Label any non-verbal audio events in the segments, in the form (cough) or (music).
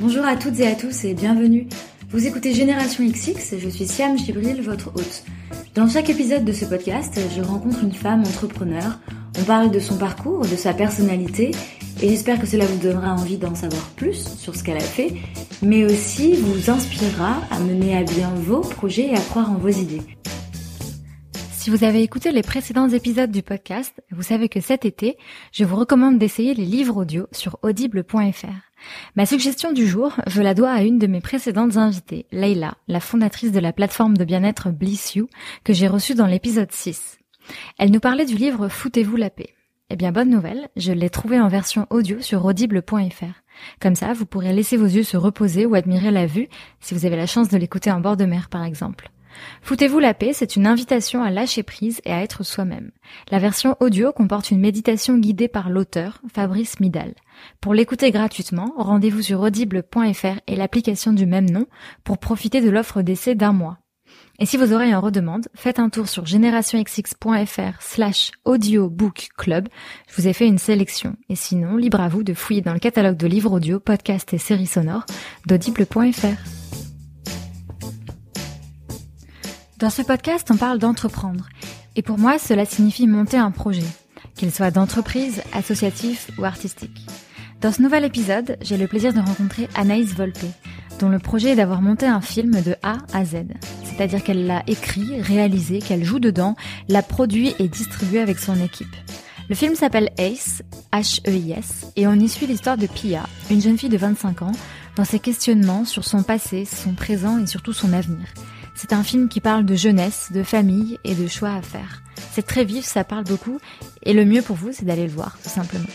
Bonjour à toutes et à tous et bienvenue. Vous écoutez Génération XX je suis Siam Gibril, votre hôte. Dans chaque épisode de ce podcast, je rencontre une femme entrepreneur. On parle de son parcours, de sa personnalité et j'espère que cela vous donnera envie d'en savoir plus sur ce qu'elle a fait, mais aussi vous inspirera à mener à bien vos projets et à croire en vos idées. Si vous avez écouté les précédents épisodes du podcast, vous savez que cet été, je vous recommande d'essayer les livres audio sur audible.fr. Ma suggestion du jour, je la dois à une de mes précédentes invitées, Leila, la fondatrice de la plateforme de bien-être Bliss You, que j'ai reçue dans l'épisode 6. Elle nous parlait du livre Foutez-vous la paix. Eh bien, bonne nouvelle, je l'ai trouvé en version audio sur audible.fr. Comme ça, vous pourrez laisser vos yeux se reposer ou admirer la vue si vous avez la chance de l'écouter en bord de mer, par exemple. Foutez-vous la paix, c'est une invitation à lâcher prise et à être soi-même. La version audio comporte une méditation guidée par l'auteur, Fabrice Midal. Pour l'écouter gratuitement, rendez-vous sur audible.fr et l'application du même nom pour profiter de l'offre d'essai d'un mois. Et si vos oreilles en redemandent, faites un tour sur générationxx.fr slash audiobookclub. Je vous ai fait une sélection. Et sinon, libre à vous de fouiller dans le catalogue de livres audio, podcasts et séries sonores d'audible.fr. Dans ce podcast, on parle d'entreprendre. Et pour moi, cela signifie monter un projet, qu'il soit d'entreprise, associatif ou artistique. Dans ce nouvel épisode, j'ai le plaisir de rencontrer Anaïs Volpe, dont le projet est d'avoir monté un film de A à Z. C'est-à-dire qu'elle l'a écrit, réalisé, qu'elle joue dedans, l'a produit et distribué avec son équipe. Le film s'appelle Ace, H-E-I-S, et on y suit l'histoire de Pia, une jeune fille de 25 ans, dans ses questionnements sur son passé, son présent et surtout son avenir. C'est un film qui parle de jeunesse, de famille et de choix à faire. C'est très vif, ça parle beaucoup, et le mieux pour vous, c'est d'aller le voir, tout simplement.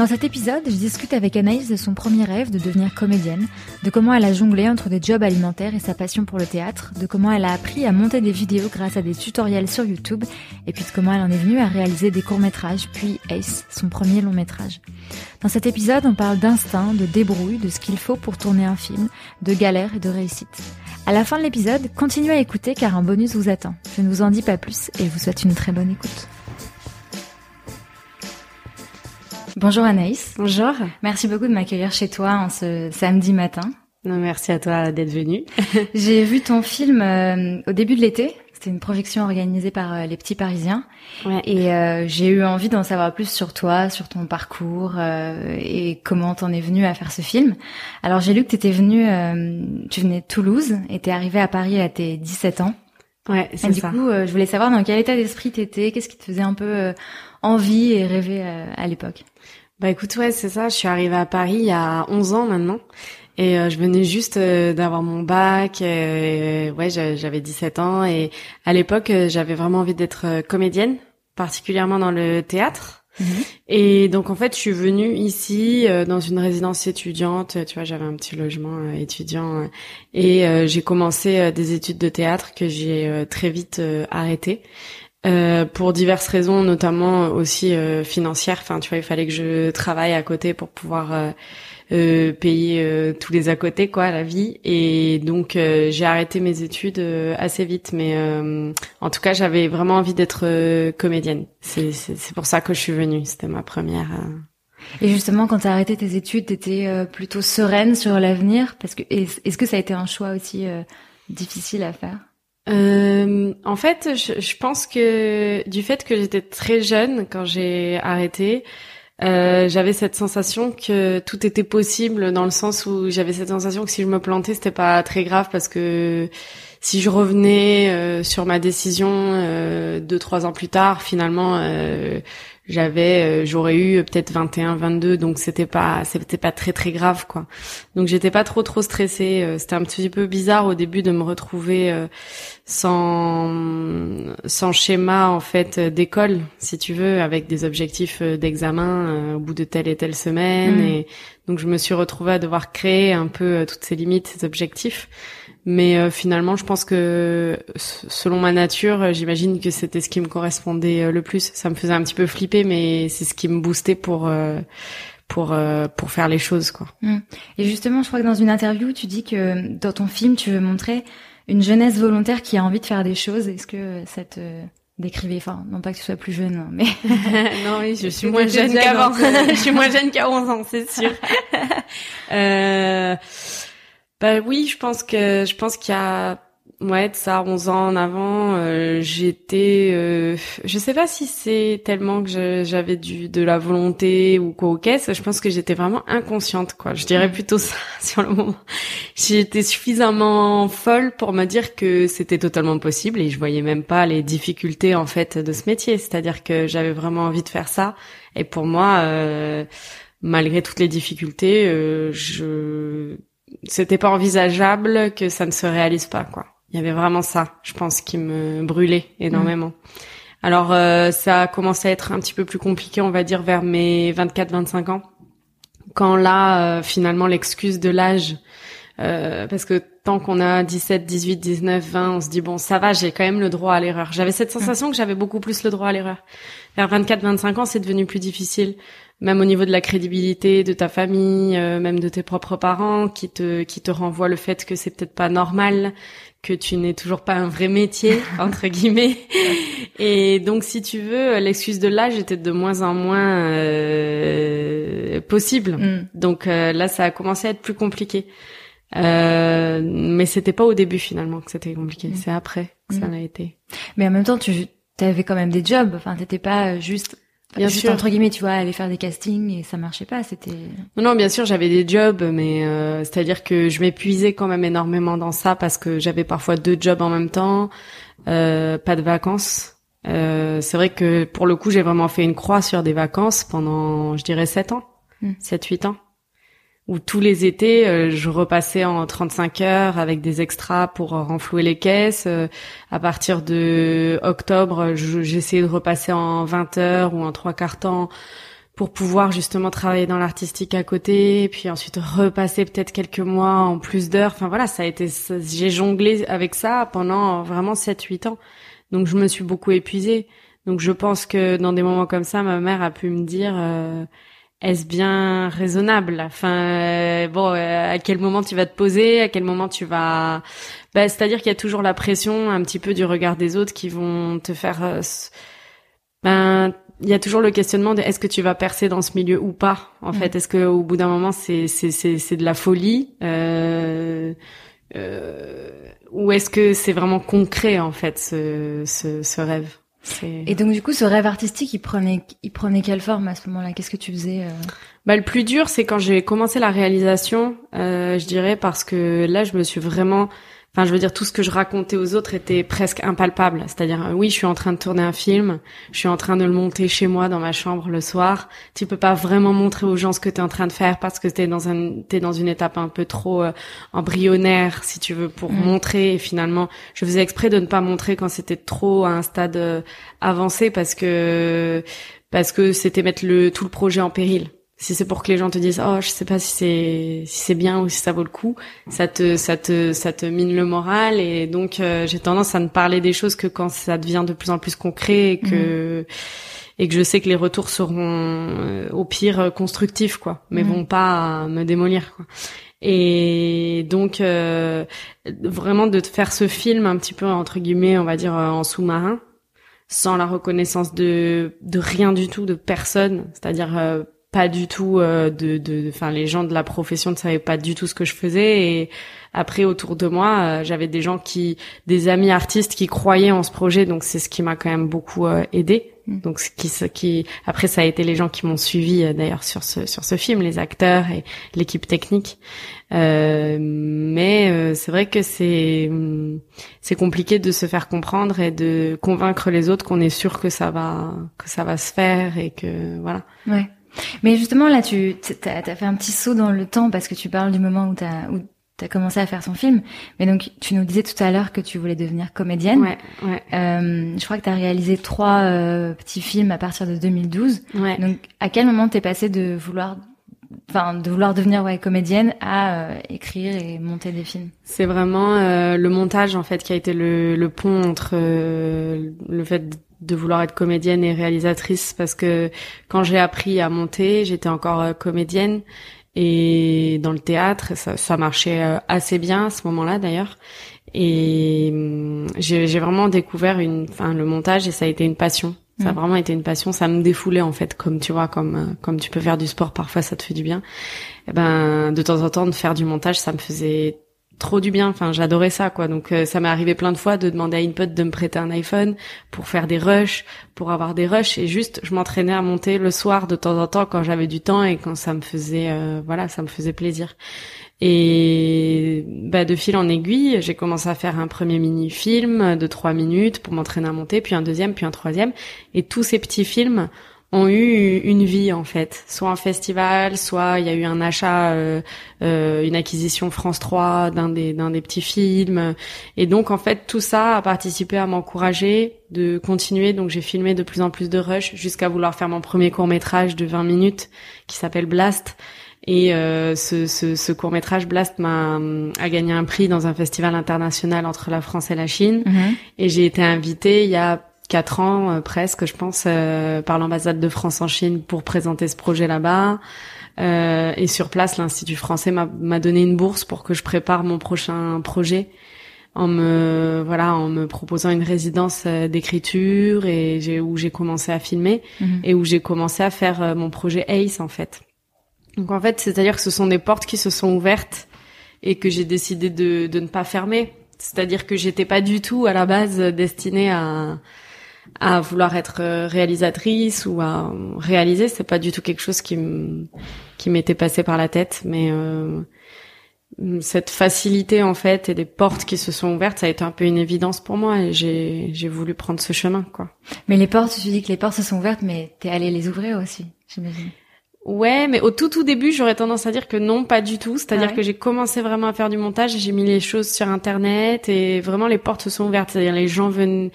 Dans cet épisode, je discute avec Anaïs de son premier rêve de devenir comédienne, de comment elle a jonglé entre des jobs alimentaires et sa passion pour le théâtre, de comment elle a appris à monter des vidéos grâce à des tutoriels sur YouTube, et puis de comment elle en est venue à réaliser des courts-métrages, puis Ace, son premier long-métrage. Dans cet épisode, on parle d'instinct, de débrouille, de ce qu'il faut pour tourner un film, de galère et de réussite. À la fin de l'épisode, continuez à écouter car un bonus vous attend. Je ne vous en dis pas plus et je vous souhaite une très bonne écoute. Bonjour Anaïs. Bonjour. Merci beaucoup de m'accueillir chez toi en ce samedi matin. Non, merci à toi d'être venu. (laughs) J'ai vu ton film euh, au début de l'été. C'était une projection organisée par euh, les petits Parisiens. Ouais. Et euh, j'ai eu envie d'en savoir plus sur toi, sur ton parcours et comment t'en es venu à faire ce film. Alors j'ai lu que t'étais venu, tu venais de Toulouse et t'es arrivé à Paris à tes 17 ans. Ouais, c'est ça. Du coup, je voulais savoir dans quel état d'esprit t'étais, qu'est-ce qui te faisait un peu envie et rêver à l'époque. Bah écoute, ouais, c'est ça. Je suis arrivée à Paris il y a 11 ans maintenant. Et euh, je venais juste euh, d'avoir mon bac. Et, ouais, j'avais 17 ans. Et à l'époque, euh, j'avais vraiment envie d'être comédienne, particulièrement dans le théâtre. Mhm. Et donc en fait, je suis venue ici dans une résidence étudiante. Tu vois, j'avais un petit logement étudiant et j'ai commencé des études de théâtre que j'ai très vite arrêté. Euh, pour diverses raisons, notamment aussi euh, financières. Enfin, tu vois, il fallait que je travaille à côté pour pouvoir euh, euh payer tous les à côté, quoi, la vie. Et donc, j'ai arrêté mes études assez vite. Mais en tout cas, j'avais vraiment envie d'être comédienne. C'est, pour ça que je suis venue. C'était ma première. Et justement, quand tu as arrêté tes études, t'étais plutôt sereine sur l'avenir, parce que est-ce que ça a été un choix aussi difficile à faire? Euh, en fait, je, je, pense que du fait que j'étais très jeune quand j'ai arrêté, euh, j'avais cette sensation que tout était possible dans le sens où j'avais cette sensation que si je me plantais, c'était pas très grave parce que si je revenais euh, sur ma décision euh, deux trois ans plus tard, finalement, euh, j'avais euh, j'aurais eu peut-être 21 22 donc c'était pas c'était pas très très grave quoi donc j'étais pas trop trop stressée euh, c'était un petit peu bizarre au début de me retrouver euh, sans sans schéma en fait d'école si tu veux avec des objectifs d'examen au bout de telle et telle semaine mm. et donc je me suis retrouvée à devoir créer un peu toutes ces limites ces objectifs mais euh, finalement, je pense que selon ma nature, euh, j'imagine que c'était ce qui me correspondait euh, le plus. Ça me faisait un petit peu flipper, mais c'est ce qui me boostait pour pour pour faire les choses, quoi. Mmh. Et justement, je crois que dans une interview, tu dis que dans ton film, tu veux montrer une jeunesse volontaire qui a envie de faire des choses. Est-ce que ça te décrivez, enfin, non pas que tu sois plus jeune, hein, mais... (laughs) (laughs) non, oui, je suis moins jeune qu'avant. (laughs) je suis moins jeune qu'à 11 ans, c'est sûr. euh, bah oui, je pense que, je pense qu'il y a Ouais, de ça, 11 ans en avant, euh, j'étais, euh, je sais pas si c'est tellement que j'avais du de la volonté ou quoi au caisse. Je pense que j'étais vraiment inconsciente, quoi. Je dirais plutôt ça (laughs) sur le moment. J'étais suffisamment folle pour me dire que c'était totalement possible et je voyais même pas les difficultés en fait de ce métier. C'est-à-dire que j'avais vraiment envie de faire ça et pour moi, euh, malgré toutes les difficultés, euh, je c'était pas envisageable que ça ne se réalise pas, quoi il y avait vraiment ça, je pense, qui me brûlait énormément. Mm. Alors euh, ça a commencé à être un petit peu plus compliqué, on va dire, vers mes 24-25 ans, quand là, euh, finalement, l'excuse de l'âge, euh, parce que tant qu'on a 17, 18, 19, 20, on se dit bon, ça va, j'ai quand même le droit à l'erreur. J'avais cette sensation que j'avais beaucoup plus le droit à l'erreur. Vers 24, 25 ans, c'est devenu plus difficile, même au niveau de la crédibilité de ta famille, même de tes propres parents, qui te qui te renvoient le fait que c'est peut-être pas normal, que tu n'es toujours pas un vrai métier (laughs) entre guillemets et donc si tu veux l'excuse de l'âge était de moins en moins euh, possible mm. donc euh, là ça a commencé à être plus compliqué euh, mais c'était pas au début finalement que c'était compliqué mm. c'est après que ça mm. l'a été mais en même temps tu avais quand même des jobs enfin t'étais pas juste Bien Juste sûr. entre guillemets, tu vois, aller faire des castings et ça marchait pas. C'était. Non, non, bien sûr, j'avais des jobs, mais euh, c'est-à-dire que je m'épuisais quand même énormément dans ça parce que j'avais parfois deux jobs en même temps, euh, pas de vacances. Euh, c'est vrai que pour le coup, j'ai vraiment fait une croix sur des vacances pendant, je dirais, sept ans, hmm. sept, huit ans où tous les étés, euh, je repassais en 35 heures avec des extras pour renflouer les caisses. Euh, à partir de octobre, j'essayais de repasser en 20 heures ou en trois quarts temps pour pouvoir justement travailler dans l'artistique à côté, puis ensuite repasser peut-être quelques mois en plus d'heures. Enfin voilà, ça a été, j'ai jonglé avec ça pendant vraiment 7-8 ans. Donc je me suis beaucoup épuisée. Donc je pense que dans des moments comme ça, ma mère a pu me dire, euh, est-ce bien raisonnable? Enfin, euh, bon, euh, à quel moment tu vas te poser? À quel moment tu vas bah, C'est-à-dire qu'il y a toujours la pression un petit peu du regard des autres qui vont te faire... Euh, ben, il y a toujours le questionnement de est-ce que tu vas percer dans ce milieu ou pas? En fait, est-ce que au bout d'un moment c'est c'est c'est c'est de la folie? Euh, ou est-ce que c'est vraiment concret en fait ce ce, ce rêve? Et donc du coup, ce rêve artistique, il prenait, il prenait quelle forme à ce moment-là? Qu'est-ce que tu faisais euh? Bah le plus dur, c'est quand j'ai commencé la réalisation, euh, je dirais, parce que là, je me suis vraiment Enfin, je veux dire, tout ce que je racontais aux autres était presque impalpable. C'est-à-dire, euh, oui, je suis en train de tourner un film, je suis en train de le monter chez moi dans ma chambre le soir. Tu peux pas vraiment montrer aux gens ce que tu es en train de faire parce que t'es dans un, t'es dans une étape un peu trop euh, embryonnaire, si tu veux, pour mm. montrer. Et finalement, je faisais exprès de ne pas montrer quand c'était trop à un stade euh, avancé parce que parce que c'était mettre le tout le projet en péril si c'est pour que les gens te disent oh je sais pas si c'est si c'est bien ou si ça vaut le coup ça te ça te ça te mine le moral et donc euh, j'ai tendance à ne parler des choses que quand ça devient de plus en plus concret et que mhm. et que je sais que les retours seront euh, au pire euh, constructifs quoi mais mhm. vont pas me démolir quoi et donc vraiment de faire ce film un petit peu entre guillemets on va dire en sous-marin sans la reconnaissance de de rien du tout de personne c'est-à-dire pas du tout euh, de de enfin les gens de la profession ne savaient pas du tout ce que je faisais. Et après autour de moi euh, j'avais des gens qui des amis artistes qui croyaient en ce projet. Donc c'est ce qui m'a quand même beaucoup euh, aidé mm. donc ce qui ce qui après ça a été les gens qui m'ont suivi d'ailleurs sur ce sur ce film les acteurs et l'équipe technique. Mais c'est vrai que c'est c'est compliqué de se faire comprendre et de convaincre les autres qu'on est sûr que ça va que ça va se faire et que voilà. Ouais mais justement, là, tu as, as, fait un petit saut dans le temps parce que tu parles du moment où tu as, où as commencé à faire ton film. Mais donc, tu nous disais tout à l'heure que tu voulais devenir comédienne. Ouais, ouais. Euh, je crois que tu as réalisé trois euh, petits films à partir de 2012. Ouais. Donc, à quel moment t'es passé de vouloir enfin de vouloir devenir ouais comédienne à euh, écrire et monter des films? C'est vraiment euh, le montage en fait qui a été le, le pont entre euh, le fait de vouloir être comédienne et réalisatrice parce que quand j'ai appris à monter, j'étais encore euh, comédienne et dans le théâtre, ça, ça marchait euh, assez bien à ce moment-là d'ailleurs. Et hum, j'ai vraiment découvert une, enfin le montage et ça a été une passion. Ça a mm. vraiment été une passion. Ça me défoulait en fait, comme tu vois, comme euh, comme tu peux faire du sport parfois, ça te fait du bien. Et eh ben de temps en temps de faire du montage, ça me faisait trop du bien. Enfin, j'adorais ça, quoi. Donc, euh, ça m'est arrivé plein de fois de demander à InPod de me prêter un iPhone pour faire des rushs, pour avoir des rushs. Et juste, je m'entraînais à monter le soir de temps en temps quand j'avais du temps et quand ça me faisait, euh, voilà, ça me faisait plaisir. Et bah, de fil en aiguille, j'ai commencé à faire un premier mini-film de trois minutes pour m'entraîner à monter, puis un deuxième, puis un troisième. Et tous ces petits films ont eu une vie en fait, soit un festival, soit il y a eu un achat, euh, euh, une acquisition France 3 d'un des d'un des petits films, et donc en fait tout ça a participé à m'encourager de continuer. Donc j'ai filmé de plus en plus de rush jusqu'à vouloir faire mon premier court métrage de 20 minutes qui s'appelle Blast. Et euh, ce, ce, ce, court métrage Blast m'a a gagné un prix dans un festival international entre la France et la Chine. Mhm. Et j'ai été invitée il y a quatre ans euh, presque, je pense, euh, par l'ambassade de France en Chine pour présenter ce projet là-bas. Euh, et sur place, l'Institut français m'a donné une bourse pour que je prépare mon prochain projet en me voilà en me proposant une résidence d'écriture et j'ai où j'ai commencé à filmer mhm. et où j'ai commencé à faire mon projet Ace en fait. Donc en fait, c'est-à-dire que ce sont des portes qui se sont ouvertes et que j'ai décidé de, de ne pas fermer. C'est-à-dire que j'étais pas du tout à la base destinée à à vouloir être euh, réalisatrice ou à réaliser, c'est pas du tout quelque chose qui qui m'était passé par la tête, mais euh, cette facilité en fait et des portes qui se sont ouvertes, ça a été un peu une évidence pour moi et j'ai j'ai voulu prendre ce chemin quoi. Mais les portes, tu dis que les portes se sont ouvertes, mais t'es allé les ouvrir aussi, j'imagine. Ouais, mais au tout tout début, j'aurais tendance à dire que non, pas du tout. C'est-à-dire ah que j'ai commencé vraiment à faire du montage, j'ai mis les choses sur Internet et vraiment les portes se sont ouvertes. C'est-à-dire les gens venaient,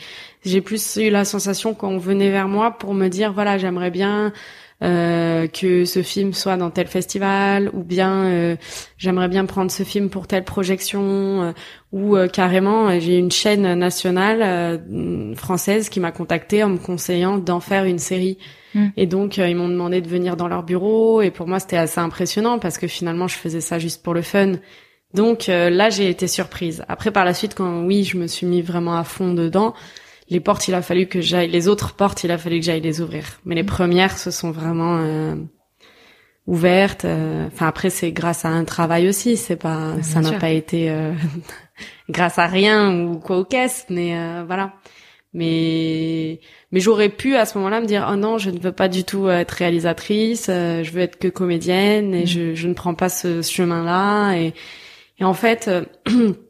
j'ai plus eu la sensation qu'on venait vers moi pour me dire voilà j'aimerais bien euh, que ce film soit dans tel festival ou bien euh, j'aimerais bien prendre ce film pour telle projection euh, ou euh, carrément j'ai une chaîne nationale française qui m'a contacté en me conseillant d'en faire une série. Hmm. et donc ils m'ont demandé de venir dans leur bureau et pour moi c'était assez impressionnant parce que finalement je faisais ça juste pour le fun. Donc là j'ai été surprise. Après par la suite quand oui je me suis mis vraiment à fond dedans les portes, il a fallu que j'aille, les autres portes, il a fallu que j'aille les ouvrir. Mais les mm. premières se sont vraiment euh, ouvertes. Euh, enfin après, c'est grâce à un travail aussi. C'est pas, ça n'a pas été euh, (laughs) grâce à rien ou quoi aux caisses, mais voilà. Mais mais j'aurais pu à ce moment-là me dire oh non, je ne veux pas du tout être réalisatrice. je veux être que comédienne et mm. je, je ne prends pas ce chemin-là. Et et en fait. (clears throat)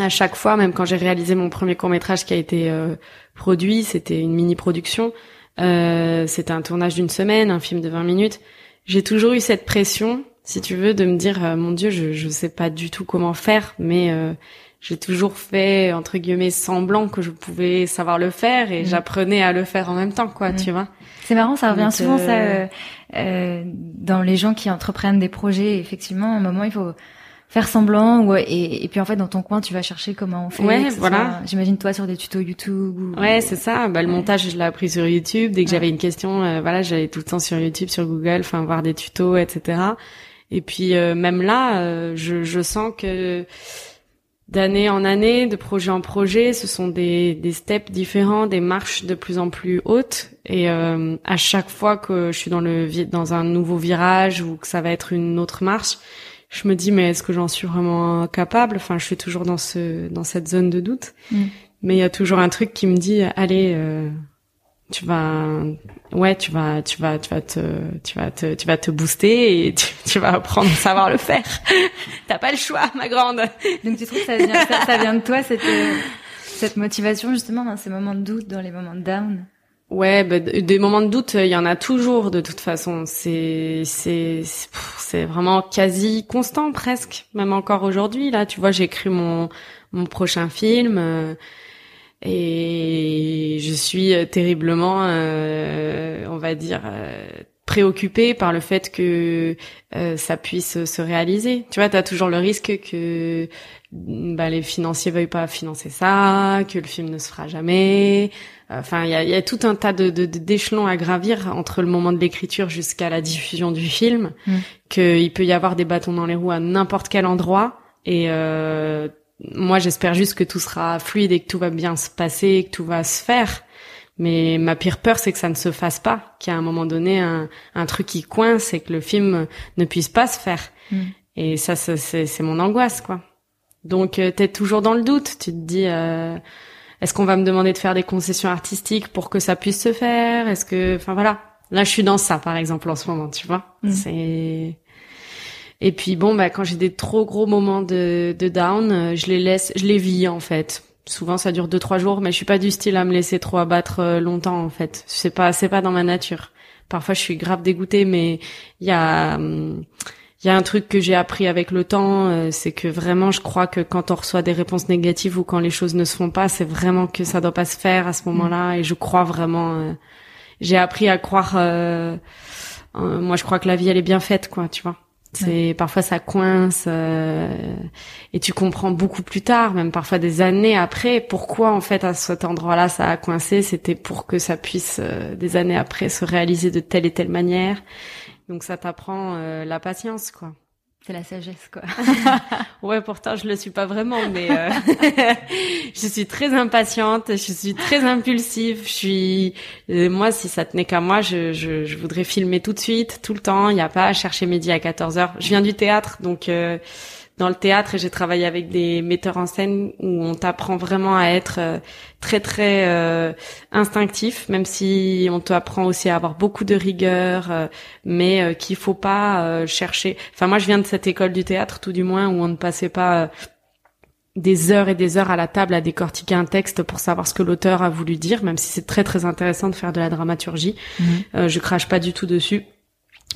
à chaque fois, même quand j'ai réalisé mon premier court métrage qui a été euh, produit, c'était une mini production, euh, c'était un tournage d'une semaine, un film de 20 minutes. J'ai toujours eu cette pression, si tu veux, de me dire euh, mon Dieu, je je sais pas du tout comment faire, mais euh, j'ai toujours fait entre guillemets semblant que je pouvais savoir le faire et mmh. j'apprenais à le faire en même temps, quoi, mmh. tu vois. C'est marrant, ça revient souvent ça dans les gens qui entreprennent des projets. Effectivement, à un moment, il faut faire semblant ou et, et, puis en fait dans ton coin tu vas chercher comment on fait ouais voilà. J'imagine toi sur des tutos YouTube ou, ouais c'est ça. Bah le montage je l'ai appris sur YouTube. Dès que j'avais une question euh, voilà j'allais tout le temps sur YouTube sur Google enfin voir des tutos etc et puis euh, même là euh, je, je sens que d'année en année, de projet en projet, ce sont des, des steps différents, des marches de plus en plus hautes. Et à chaque fois que je suis dans le dans un nouveau virage ou que ça va être une autre marche, je me dis mais est-ce que j'en suis vraiment capable Enfin, je suis toujours dans ce dans cette zone de doute. Mm. Mais il y a toujours un truc qui me dit allez euh, tu vas ouais, tu vas tu vas tu vas te tu vas te tu vas te booster et (laughs) tu, tu vas apprendre à savoir le faire. (laughs) T'as pas le choix, ma grande. Donc tu trouves que ça vient ça, vient de toi cette euh, cette motivation justement dans ces moments de doute, dans les moments de down? Ouais, bah, des moments de doute, il y en a toujours de toute façon. C'est vraiment quasi constant presque, même encore aujourd'hui. Là, tu vois, j'ai écrit mon mon prochain film euh, et je suis terriblement, euh, on va dire, euh, préoccupée par le fait que ça puisse se réaliser. Tu vois, tu as toujours le risque que bah, les financiers veuillent pas financer ça, que le film ne se fera jamais. Enfin, il y a, y a, tout un tas de d'échelons à gravir entre le moment de l'écriture jusqu'à la diffusion du film, mm. qu'il peut y avoir des bâtons dans les roues à n'importe quel endroit. Et euh, moi, j'espère juste que tout sera fluide et que tout va bien se passer, que tout va se faire. Mais ma pire peur, c'est que ça ne se fasse pas, a un moment donné un, un truc qui coince et que le film ne puisse pas se faire. Mm. Et ça, c'est mon angoisse, quoi. Donc, euh, t'es toujours dans le doute. Tu te dis, euh, est-ce qu'on va me demander de faire des concessions artistiques pour que ça puisse se faire? Est-ce que, enfin voilà. Là, je suis dans ça, par exemple, en ce moment, tu vois. Mm. C'est et puis bon, bah quand j'ai des trop gros moments de, de down, euh, je les laisse, je les vis en fait. Souvent, ça dure deux trois jours, mais je suis pas du style à me laisser trop abattre longtemps en fait. C'est pas, c'est pas dans ma nature. Parfois, je suis grave dégoûtée, mais il y a hum, il y a un truc que j'ai appris avec le temps, euh, c'est que vraiment, je crois que quand on reçoit des réponses négatives ou quand les choses ne se font pas, c'est vraiment que ça doit pas se faire à ce moment-là. Et je crois vraiment. j'ai appris à croire. moi, je crois que la vie elle est bien faite, quoi, tu vois. C'est parfois ça coince euh, et tu comprends beaucoup plus tard, même parfois des années après, pourquoi en fait à cet endroit-là ça a coincé. C'était pour que ça puisse euh, des années après se réaliser de telle et telle manière. Donc ça t'apprend euh, la patience, quoi. C'est la sagesse, quoi. (laughs) ouais, pourtant je le suis pas vraiment, mais euh, (laughs) je suis très impatiente, je suis très impulsive. Je suis, euh, moi, si ça tenait qu'à moi, je, je, je, voudrais filmer tout de suite, tout le temps. Il n'y a pas à chercher midi à 14 heures. Je viens du théâtre, donc euh, dans le théâtre et j'ai travaillé avec des metteurs en scène où on t'apprend vraiment à être euh, très très euh, instinctif, même si on t'apprend aussi à avoir beaucoup de rigueur, euh, mais qu'il faut pas chercher. Enfin moi je viens de cette école du théâtre tout du moins où on ne passait pas des heures et des heures à la table à décortiquer un texte pour savoir ce que l'auteur a voulu dire, même si c'est très très intéressant de faire de la dramaturgie. Mmh. je crache pas du tout dessus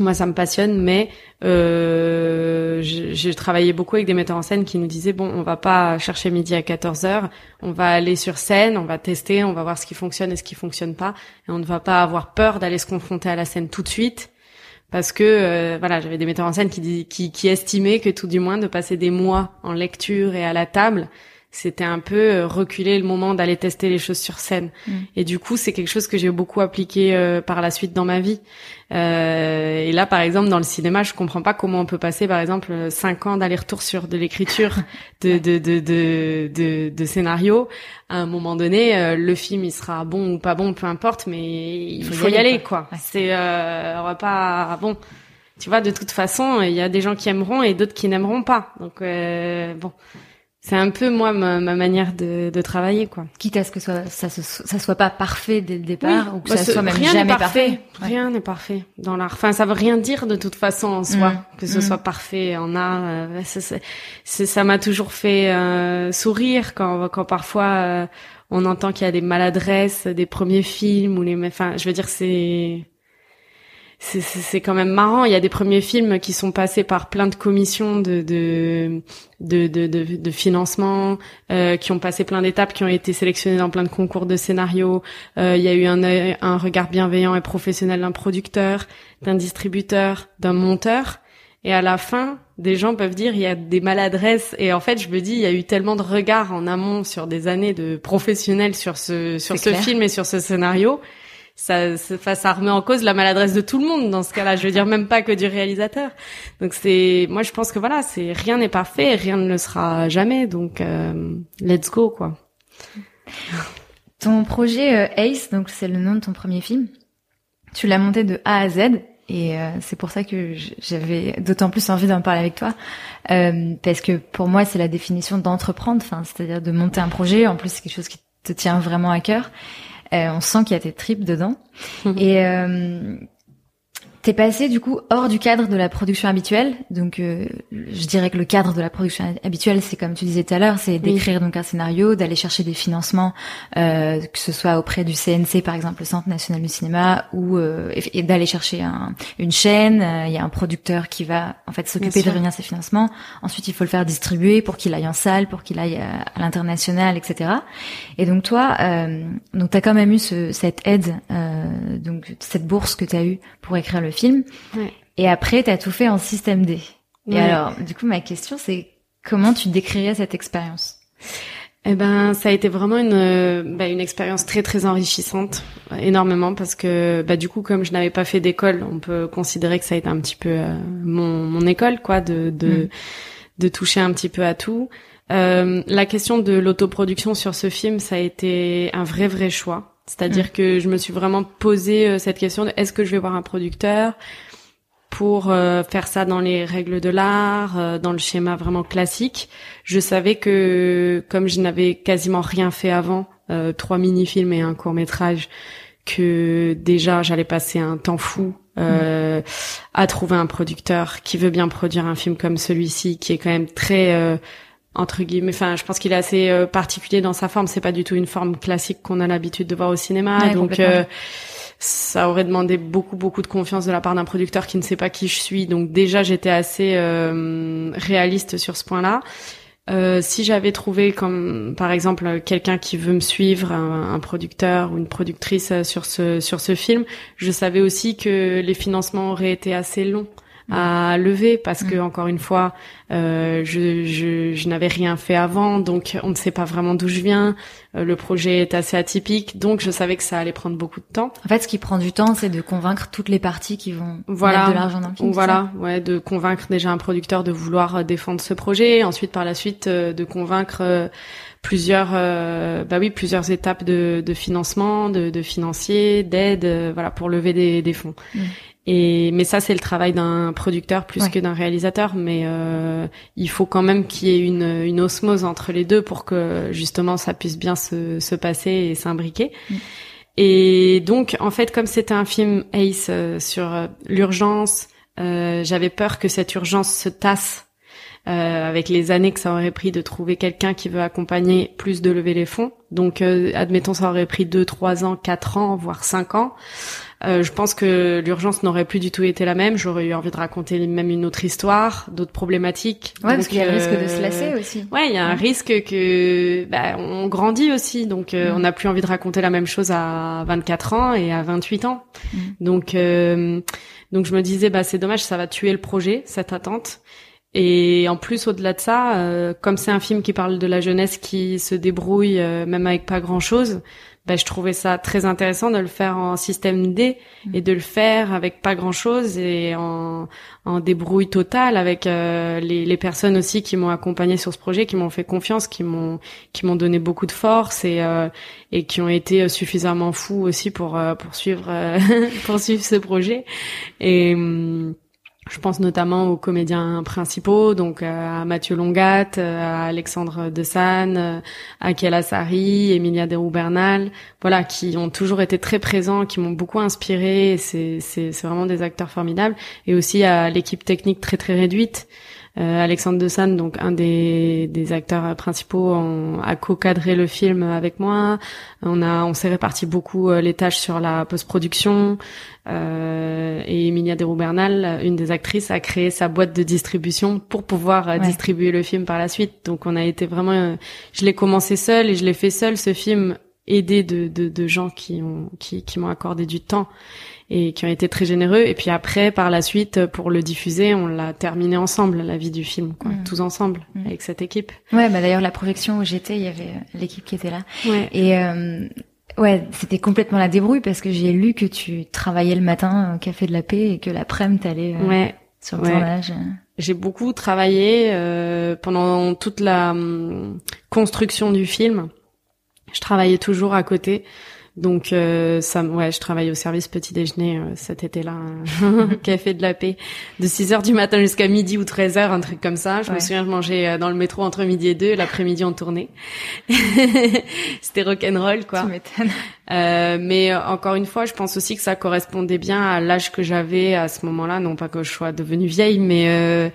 moi ça me passionne mais euh, j'ai travaillé beaucoup avec des metteurs en scène qui nous disaient bon on va pas chercher midi à 14 heures on va aller sur scène on va tester on va voir ce qui fonctionne et ce qui fonctionne pas et on ne va pas avoir peur d'aller se confronter à la scène tout de suite parce que euh, voilà j'avais des metteurs en scène qui, qui qui estimaient que tout du moins de passer des mois en lecture et à la table c'était un peu euh, reculer le moment d'aller tester les choses sur scène. Mm. Et du coup, c'est quelque chose que j'ai beaucoup appliqué euh, par la suite dans ma vie. Euh, et là, par exemple, dans le cinéma, je comprends pas comment on peut passer, par exemple, cinq ans d'aller-retour sur de l'écriture (laughs) de, de, de, de, de, de scénario. À un moment donné, euh, le film, il sera bon ou pas bon, peu importe, mais il faut, y aller, quoi. C'est, on va pas, bon. Tu vois, de toute façon, il y a des gens qui aimeront et d'autres qui n'aimeront pas. Donc, bon c'est un peu moi ma, manière de, de, travailler quoi. Quitte à ce que ça, ça, ça soit pas parfait dès le départ ou que bah, ça soit même jamais parfait. Rien n'est parfait dans l'art. Enfin, ça veut rien dire de toute façon en soi mm. que ce mm. soit parfait en art. Euh, ça m'a toujours fait euh, sourire quand quand parfois euh, on entend qu'il y a des maladresses des premiers films ou les. Enfin, je veux dire c'est c'est quand même marrant. Il y a des premiers films qui sont passés par plein de commissions de de de de, de, financement, euh, qui ont passé plein d'étapes, qui ont été sélectionnés dans plein de concours de scénarios. Euh, il y a eu un un regard bienveillant et professionnel d'un producteur, d'un distributeur, d'un monteur. Et à la fin, des gens peuvent dire il y a des maladresses. Et en fait, je me dis il y a eu tellement de regards en amont sur des années de professionnels sur ce sur ce film et sur ce scénario ça, ça, ça remet en cause la maladresse de tout le monde dans ce cas-là. Je veux dire même pas que du réalisateur. Donc c'est, moi je pense que voilà, c'est rien n'est parfait, rien ne le sera jamais. Donc euh, let's go quoi. Ton projet euh, Ace, donc c'est le nom de ton premier film. Tu l'as monté de A à Z. Et euh, c'est pour ça que j'avais d'autant plus envie d'en parler avec toi, parce que pour moi c'est la définition d'entreprendre, enfin c'est-à-dire de monter un projet. En plus c'est quelque chose qui te tient vraiment à cœur. Euh, on sent qu'il y a tes tripes dedans. Mhm. Et euh, T'es passé du coup hors du cadre de la production habituelle. Donc, euh, je dirais que le cadre de la production habituelle, c'est comme tu disais tout à l'heure, c'est d'écrire donc un scénario, d'aller chercher des financements, euh, que ce soit auprès du CNC par exemple, le Centre national du cinéma, ou euh, et, d'aller chercher un, une chaîne. Il y a un producteur qui va en fait s'occuper de réunir ces financements. Ensuite, il faut le faire distribuer pour qu'il aille en salle, pour qu'il aille à, l'international, etc. Et donc toi, donc t'as quand même eu ce, cette aide, donc cette bourse que t'as eu pour écrire le film. Et après, tu as tout fait en système D. Et alors, du coup, ma question, c'est comment tu décrirais cette expérience? Eh ben, ça a été vraiment une bah, une expérience très très enrichissante, énormément parce que bah du coup comme je n'avais pas fait d'école, on peut considérer que ça a été un petit peu euh, mon mon école quoi de de mm de toucher un petit peu à tout. Euh, la question de l'autoproduction sur ce film, ça a été un vrai vrai choix. C'est-à-dire mm. que je me suis vraiment posé euh, cette question de est-ce que je vais voir un producteur pour euh, faire ça dans les règles de l'art, euh, dans le schéma vraiment classique. Je savais que comme je n'avais quasiment rien fait avant, trois mini-films et un court-métrage, que déjà j'allais passer un temps fou euh, à trouver un producteur qui veut bien produire un film comme celui-ci, qui est quand même très euh, entre guillemets. Enfin, je pense qu'il est assez euh, particulier dans sa forme. C'est pas du tout une forme classique qu'on a l'habitude de voir au cinéma. donc euh, ça aurait demandé beaucoup beaucoup de confiance de la part d'un producteur qui ne sait pas qui je suis. Donc déjà j'étais assez réaliste sur ce point-là. Euh, si j'avais trouvé comme par exemple quelqu'un qui veut me suivre, un, un, producteur ou une productrice euh, sur ce sur ce film, je savais aussi que les financements auraient été assez longs à lever parce que mm. encore une fois euh, je, je, je n'avais rien fait avant donc on ne sait pas vraiment d'où je viens. Euh, le projet est assez atypique donc je savais que ça allait prendre beaucoup de temps. En fait ce qui prend du temps c'est de convaincre toutes les parties qui vont voilà, mettre de l'argent dans le film voilà ouais de convaincre déjà un producteur de vouloir euh, défendre ce projet ensuite par la suite euh, de convaincre plusieurs bah oui plusieurs étapes de, de financement de, de financiers d'aide voilà pour lever des, des fonds. Mm. Et mais ça c'est le travail d'un producteur plus que d'un réalisateur. Mais euh, il faut quand même qu'il y ait une, une osmose entre les deux pour que justement ça puisse bien se, se passer et s'imbriquer. Mm. Et donc en fait comme c'était un film Ace euh, sur euh, l'urgence, euh, j'avais peur que cette urgence se tasse euh, avec les années que ça aurait pris de trouver quelqu'un qui veut accompagner plus de lever les fonds. Donc, admettons, ça aurait pris deux, trois ans, quatre ans, voire cinq ans. Euh, je pense que l'urgence n'aurait plus du tout été la même. J'aurais eu envie de raconter même une autre histoire, d'autres problématiques. Ouais, parce qu'il y a le risque de se lasser aussi. Ouais, il y a un risque que bah, on grandit aussi, donc euh, on n'a plus envie de raconter la même chose à 24 ans et à 28 ans. Donc, euh, donc je me disais, bah c'est dommage, ça va tuer le projet, cette attente. Et en plus, au-delà de ça, comme c'est un film qui parle de la jeunesse qui se débrouille même avec pas grand-chose, ben, je trouvais ça très intéressant de le faire en système D et de le faire avec pas grand chose et en, en débrouille totale avec euh, les, les, personnes aussi qui m'ont accompagné sur ce projet, qui m'ont fait confiance, qui m'ont qui m'ont donné beaucoup de force et euh, et qui ont été suffisamment fous aussi pour euh, poursuivre (laughs) poursuivre ce projet. Et hum, je pense notamment aux comédiens principaux, donc euh, à Mathieu Longat, euh, à Alexandre Desanne, euh, à Kela Sari, Emilia Deroux-Bernal, voilà, qui ont toujours été très présents, qui m'ont beaucoup inspiré. C'est vraiment des acteurs formidables. Et aussi à l'équipe technique très très réduite. Euh, Alexandre Desanne, donc un des, des acteurs principaux, a co-cadré le film avec moi. On a, on s'est réparti beaucoup les tâches sur la post-production. Euh, et Emilia de Bernal, une des actrices, a créé sa boîte de distribution pour pouvoir euh, distribuer le film par la suite. Donc on a été vraiment, euh, je l'ai commencé seul et je l'ai fait seul ce film, aidé de, de, de gens qui ont qui, qui m'ont accordé du temps et qui ont été très généreux. Et puis après, par la suite, pour le diffuser, on l'a terminé ensemble, la vie du film, quoi, mm. tous ensemble, mm. avec cette équipe. Ouais, bah d'ailleurs, la projection où j'étais, il y avait l'équipe qui était là. Ouais. Et Ouais, c'était complètement la débrouille parce que j'ai lu que tu travaillais le matin au Café de la Paix et que l'après-midi t'allais euh, ouais, sur le tournage. J'ai beaucoup travaillé euh, pendant toute la hum, construction du film. Je travaillais toujours à côté. Donc euh, ça, ouais, je travaille au service petit déjeuner euh, cet été-là, (laughs) café de la paix, de 6 heures du matin jusqu'à midi ou 13 heures, un truc comme ça. Je me souviens, je mangeais euh, dans le métro entre midi et deux, (laughs) l'après-midi on tournait. (laughs) C'était rock'n'roll quoi. Euh, mais encore une fois, je pense aussi que ça correspondait bien à l'âge que j'avais à ce moment-là. Non pas que je sois devenue vieille, mais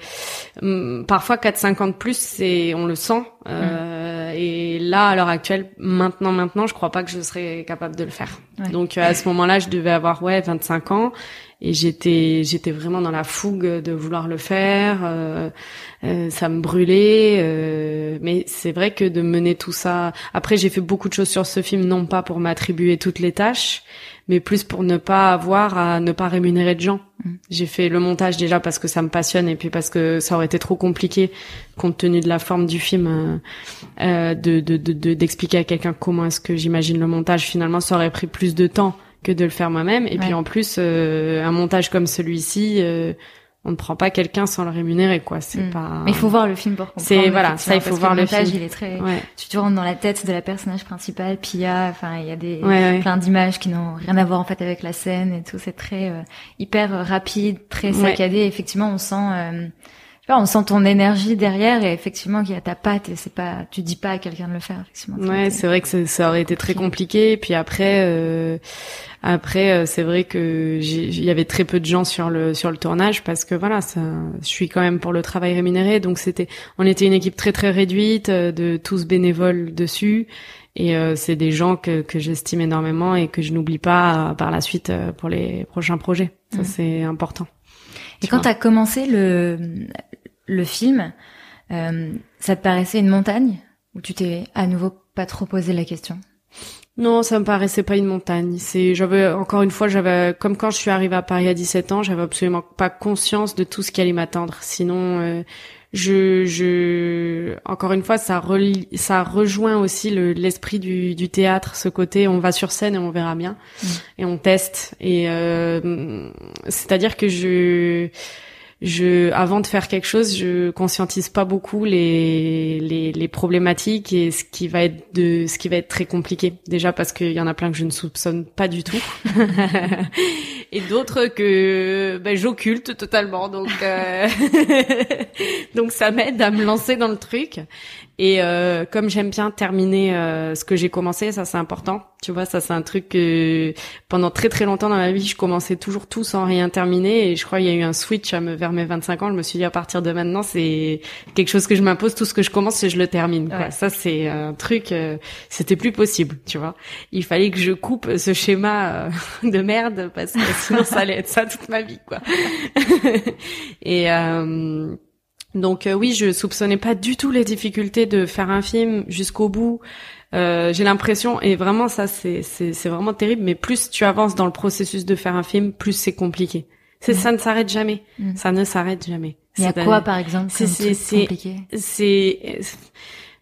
euh, parfois 4-5 ans de plus, c'est on le sent. Euh, Et là, à l'heure actuelle, maintenant, maintenant, je crois pas que je serais capable de le faire. Donc à ce moment-là, je devais avoir ouais 25 ans et j'étais j'étais vraiment dans la fougue de vouloir le faire. Euh, euh, ça me brûlait, euh, mais c'est vrai que de mener tout ça. Après, j'ai fait beaucoup de choses sur ce film, non pas pour m'attribuer toutes les tâches, mais plus pour ne pas avoir à ne pas rémunérer de gens. Mm. J'ai fait le montage déjà parce que ça me passionne et puis parce que ça aurait été trop compliqué compte tenu de la forme du film euh, euh de d'expliquer de, de, à quelqu'un comment est-ce que j'imagine le montage. Finalement, ça aurait pris plus de temps que de le faire moi-même. Et puis en plus, euh, un montage comme celui-ci, euh, on ne prend pas quelqu'un sans le rémunérer quoi c'est Mm. pas Mais il faut voir le film pour comprendre. C'est- voilà, ça, il faut voir le montage, film. il est très. ouais Tu te rentres dans la tête de la personnage principale, Pia. Enfin, il y a des ouais, ouais. plein d'images qui n'ont rien à voir en fait avec la scène et tout. C'est très euh, hyper euh, rapide, très saccadé. Effectivement, on sent. euh, on sent ton énergie derrière et effectivement qu'il y a ta patte et c'est pas, tu dis pas à quelqu'un de le faire. Effectivement. Ouais, c'est vrai que ça- ça aurait été très compliqué. Puis après, euh, après, euh, c'est vrai que il y avait très peu de gens sur le sur le tournage parce que voilà, ça, je suis quand même pour le travail rémunéré, donc c'était, on était une équipe très très réduite euh, de tous bénévoles dessus. Et euh, c'est des gens que, que j'estime énormément et que je n'oublie pas euh, par la suite pour les prochains projets. Ça, Mhm. c'est important. Et Tu quand vois. t'as commencé le le film, euh, ça te paraissait une montagne ou tu t'es à nouveau pas trop posé la question? Non, ça me paraissait pas une montagne. C'est, j'avais encore une fois, j'avais comme quand je suis arrivée à Paris à 17 ans, j'avais absolument pas conscience de tout ce qui allait m'attendre. Sinon, euh, je, je, encore une fois, ça relie, ça rejoint aussi le, l'esprit du, du théâtre, ce côté, on va sur scène et on verra bien, Mm. et on teste. Et euh, c'est-à-dire que je je, avant de faire quelque chose, je conscientise pas beaucoup les, les, les problématiques et ce qui va être de, ce qui va être très compliqué. Déjà parce qu'il y en a plein que je ne soupçonne pas du tout, (laughs) et d'autres que ben, j'occulte totalement. Donc, euh, (laughs) donc ça m'aide à me lancer dans le truc. Et euh, comme j'aime bien terminer euh, ce que j'ai commencé, ça c'est important. Tu vois, ça c'est un truc que pendant très très longtemps dans ma vie, je commençais toujours tout sans rien terminer. Et je crois qu'il y a eu un switch à me, vers mes 25 ans. Je me suis dit à partir de maintenant, c'est quelque chose que je m'impose. Tout ce que je commence, je le termine. Quoi. Ouais. Ça c'est un truc. euh, C'était plus possible. Tu vois, il fallait que je coupe ce schéma euh, (laughs) de merde parce que (laughs) sinon ça allait être ça toute ma vie. Quoi. (laughs) et euh, donc euh, oui, je soupçonnais pas du tout les difficultés de faire un film jusqu'au bout. Euh, j'ai l'impression et vraiment ça c'est c'est c'est vraiment terrible. Mais plus tu avances dans le processus de faire un film, plus c'est compliqué. C'est Mhm. ça ne s'arrête jamais. Mhm. Ça ne s'arrête jamais. Il y a quoi par exemple c'est- c'est- compliqué c'est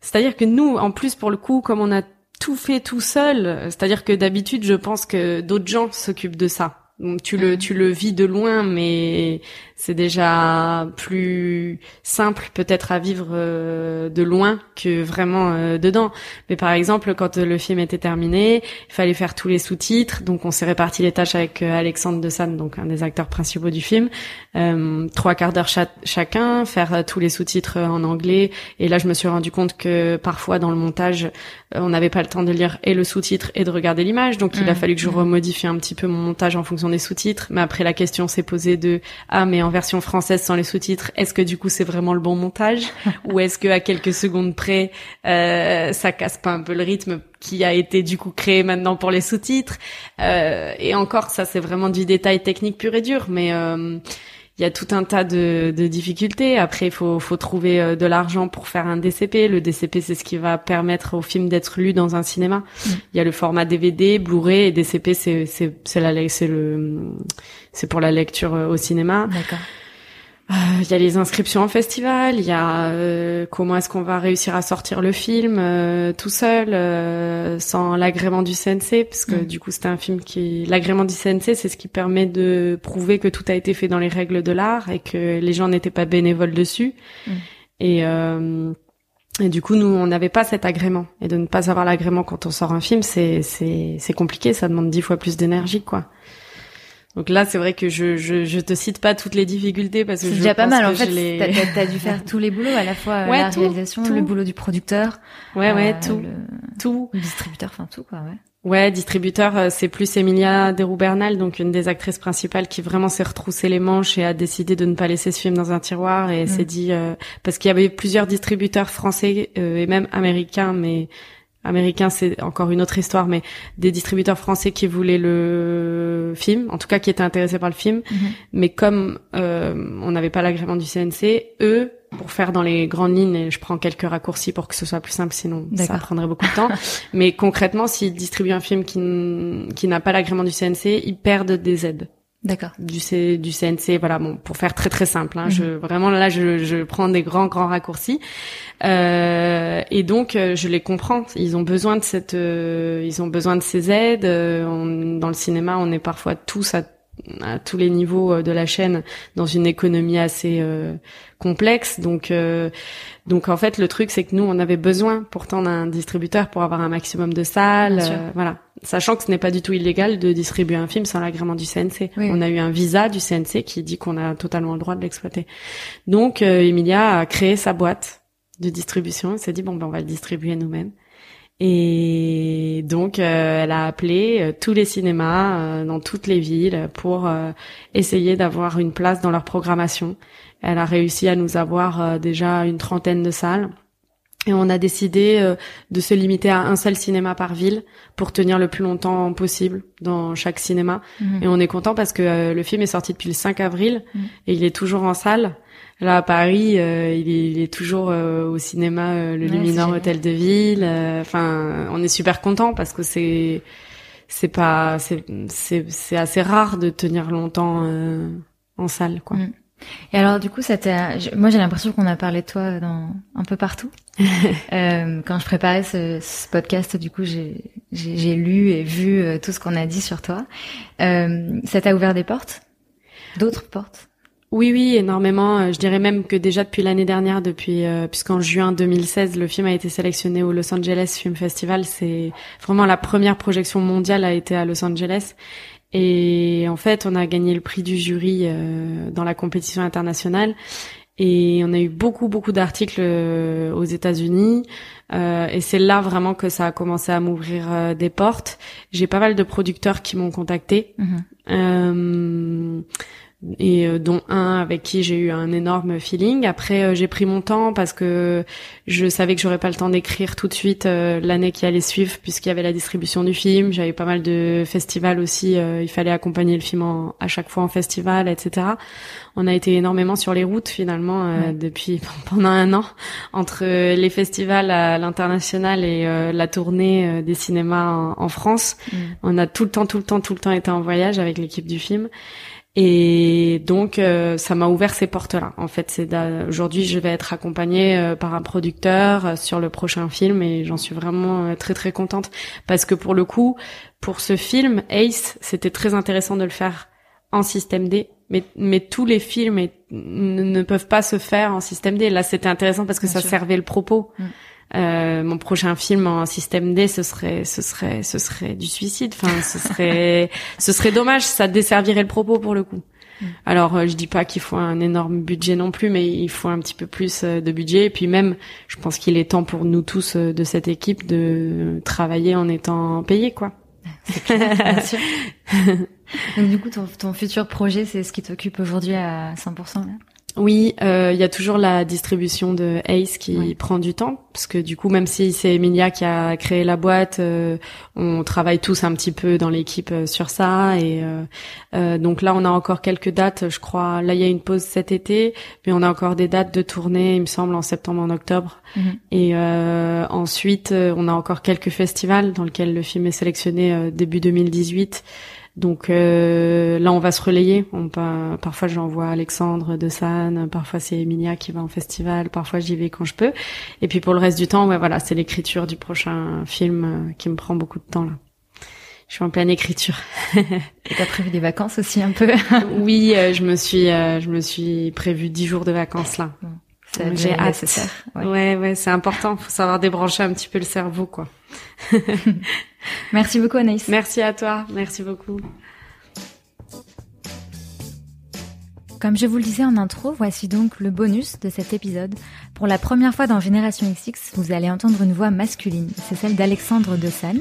c'est-à-dire que nous en plus pour le coup comme on a tout fait tout seul c'est-à-dire que d'habitude je pense que d'autres gens s'occupent de ça Donc, tu le tu le vis de loin mais c'est déjà plus simple peut-être à vivre euh, de loin que vraiment euh, dedans. Mais par exemple quand euh, le film était terminé il fallait faire tous les sous-titres. Donc on s'est réparti les tâches avec euh, Alexandre de San donc un des acteurs principaux du film. Euh, trois quarts d'heure cha- chacun faire tous les sous-titres en anglais. Et là je me suis rendu compte que parfois dans le montage on n'avait pas le temps de lire et le sous-titre et de regarder l'image. Donc il a Mhm. fallu que je Mhm. remodifie un petit peu mon montage en fonction des sous-titres. Mais après la question s'est posée de ah mais en version française sans les sous-titres est-ce que du coup c'est vraiment le bon montage (laughs) ou est-ce que à quelques secondes près euh, ça casse pas un peu le rythme qui a été du coup créé maintenant pour les sous-titres? Euh, et encore ça c'est vraiment du détail technique pur et dur mais euh, il y a tout un tas de, de difficultés. Après, il faut, faut trouver euh, de l'argent pour faire un DCP. Le DCP, c'est ce qui va permettre au film d'être lu dans un cinéma. Mm. Il y a le format DVD, Blu-ray et DCP, c'est c'est c'est la c'est le c'est pour la lecture euh, au cinéma. D'accord. Euh, Il y a les inscriptions en festival, il y a euh, comment est-ce qu'on va réussir à sortir le film euh, tout seul euh, sans l'agrément du CNC parce que Mm. du coup c'était un film qui l'agrément du CNC c'est ce qui permet de prouver que tout a été fait dans les règles de l'art et que les gens n'étaient pas bénévoles dessus Mm. et euh, et du coup, nous, on n'avait pas cet agrément. Et de ne pas avoir l'agrément quand on sort un film, c'est c'est c'est compliqué. Ça demande dix fois plus d'énergie, quoi. Donc là, c'est vrai que je, je je te cite pas toutes les difficultés parce que C'est déjà pas mal. En fait, les- t'as, t'as- t'as dû faire (laughs) tous les boulots à la fois euh, Ouais, la tout, réalisation, tout. le boulot du producteur, Ouais, ouais, euh, tout, le, tout. le distributeur, enfin tout quoi. Ouais. Ouais, distributeur, euh, c'est plus Emilia Deroux-Bernal, donc une des actrices principales qui vraiment s'est retroussé les manches et a décidé de ne pas laisser ce film dans un tiroir et Mm. s'est dit euh, parce qu'il y avait plusieurs distributeurs français euh, et même américains, mais américains c'est encore une autre histoire, mais des distributeurs français qui voulaient le film, en tout cas qui étaient intéressés par le film, Mhm. mais comme euh, on n'avait pas l'agrément du CNC, eux, pour faire dans les grandes lignes, et je prends quelques raccourcis pour que ce soit plus simple, sinon ça prendrait beaucoup de temps. (laughs) mais concrètement, s'ils distribuent un film qui, qui n'a pas l'agrément du CNC, ils perdent des aides D'accord. du, C, du CNC. Voilà, bon, pour faire très très simple. Hein, Mhm. je, vraiment là, je, je prends des grands grands raccourcis. Euh, et donc, euh, je les comprends. Ils ont besoin de cette, euh, ils ont besoin de ces aides. Euh, on- dans le cinéma, on est parfois tous à à tous les niveaux de la chaîne dans une économie assez complexe. Donc, donc en fait, le truc, c'est que nous, on avait besoin pourtant d'un distributeur pour avoir un maximum de salles, voilà. Sachant que ce n'est pas du tout illégal de distribuer un film sans l'agrément du CNC. On a eu un visa du CNC qui dit qu'on a totalement le droit de l'exploiter. Donc, Emilia a créé sa boîte de distribution. Elle s'est dit bon ben on va le distribuer nous-mêmes. Et donc euh, elle a appelé euh, tous les cinémas euh, dans toutes les villes pour essayer d'avoir une place dans leur programmation. Elle a réussi à nous avoir déjà une trentaine de salles. Et on a décidé de se limiter à un seul cinéma par ville pour tenir le plus longtemps possible dans chaque cinéma. Mhm. Et on est content parce que le film est sorti depuis le 5 avril mhm. et il est toujours en salle. Là à Paris, euh, il, est, toujours euh, au cinéma euh, le Luminor Hôtel de Ville. Enfin, on est super content parce que c'est c'est pas c'est c'est assez rare de tenir longtemps en salle quoi. Mm. Et alors du coup, ça moi j'ai l'impression qu'on a parlé de toi dans un peu partout. (laughs) quand je préparais ce, ce podcast, du coup, j'ai j'ai lu et vu tout ce qu'on a dit sur toi. ça t'a ouvert des portes, d'autres portes? Oui, oui, énormément. Euh, je dirais même que déjà depuis l'année dernière, depuis euh, puisqu'en juin 2016, le film a été sélectionné au Los Angeles Film Festival. C'est vraiment la première projection mondiale a été à Los Angeles. Et en fait, on a gagné le prix du jury euh, dans la compétition internationale. Et on a eu beaucoup, beaucoup d'articles aux États-Unis. et c'est là vraiment que ça a commencé à m'ouvrir des portes. J'ai pas mal de producteurs qui m'ont contacté. Mm-hmm et euh, dont un avec qui j'ai eu un énorme feeling. Après, euh, j'ai pris mon temps parce que je savais que j'aurais pas le temps d'écrire tout de suite euh, l'année qui allait suivre puisqu'il y avait la distribution du film. J'avais pas mal de festivals aussi. il fallait accompagner le film à chaque fois en festival, etc. On a été énormément sur les routes finalement depuis (laughs) pendant un an entre les festivals à l'international et la tournée des cinémas en, France. Mm. On a tout le temps, tout le temps, tout le temps été en voyage avec l'équipe du film. Et donc, euh, ça m'a ouvert ces portes-là. En fait, c'est aujourd'hui, je vais être accompagnée euh, par un producteur euh, sur le prochain film, et j'en suis vraiment très très contente parce que pour le coup, pour ce film Ace, c'était très intéressant de le faire en système D, mais mais tous les films ne, peuvent pas se faire en système D. Là, c'était intéressant parce que ça servait le propos. Mm. Euh, mon prochain film en système D, ce serait, ce serait, ce serait du suicide. Enfin, ce serait, (laughs) ce serait dommage. Ça desservirait le propos pour le coup. Mm. Alors, euh, je dis pas qu'il faut un énorme budget non plus, mais il faut un petit peu plus euh, de budget. Et puis même, je pense qu'il est temps pour nous tous de cette équipe de travailler en étant payés, quoi. (laughs) Clair, bien sûr. (laughs) Donc du coup, ton, ton futur projet, c'est ce qui t'occupe aujourd'hui à 100% là? Oui, euh, il y a toujours la distribution de Ace qui prend du temps, parce que du coup, même si c'est Emilia qui a créé la boîte, euh, on travaille tous un petit peu dans l'équipe euh, sur ça. Et donc là, on a encore quelques dates, je crois. Là, il y a une pause cet été, mais on a encore des dates de tournée, il me semble, en septembre, en octobre. Mhm. Et ensuite, on a encore quelques festivals dans lesquels le film est sélectionné début 2018. Donc euh, là, on va se relayer. On parfois, j'envoie Alexandre de San, parfois c'est Emilia qui va en festival, parfois j'y vais quand je peux. Et puis pour le reste du temps, ouais, voilà, c'est l'écriture du prochain film euh, qui me prend beaucoup de temps là. Je suis en pleine écriture. Et t'as prévu des vacances aussi un peu? (laughs) Oui, euh, je me suis, je me suis prévu dix jours de vacances là. J'ai hâte. Ouais, ouais, ouais c'est important. Faut savoir débrancher un petit peu le cerveau, quoi. (laughs) Merci beaucoup Anaïs. Merci à toi, merci beaucoup. Comme je vous le disais en intro, voici donc le bonus de cet épisode. Pour la première fois dans Génération XX, vous allez entendre une voix masculine. C'est celle d'Alexandre Dossan,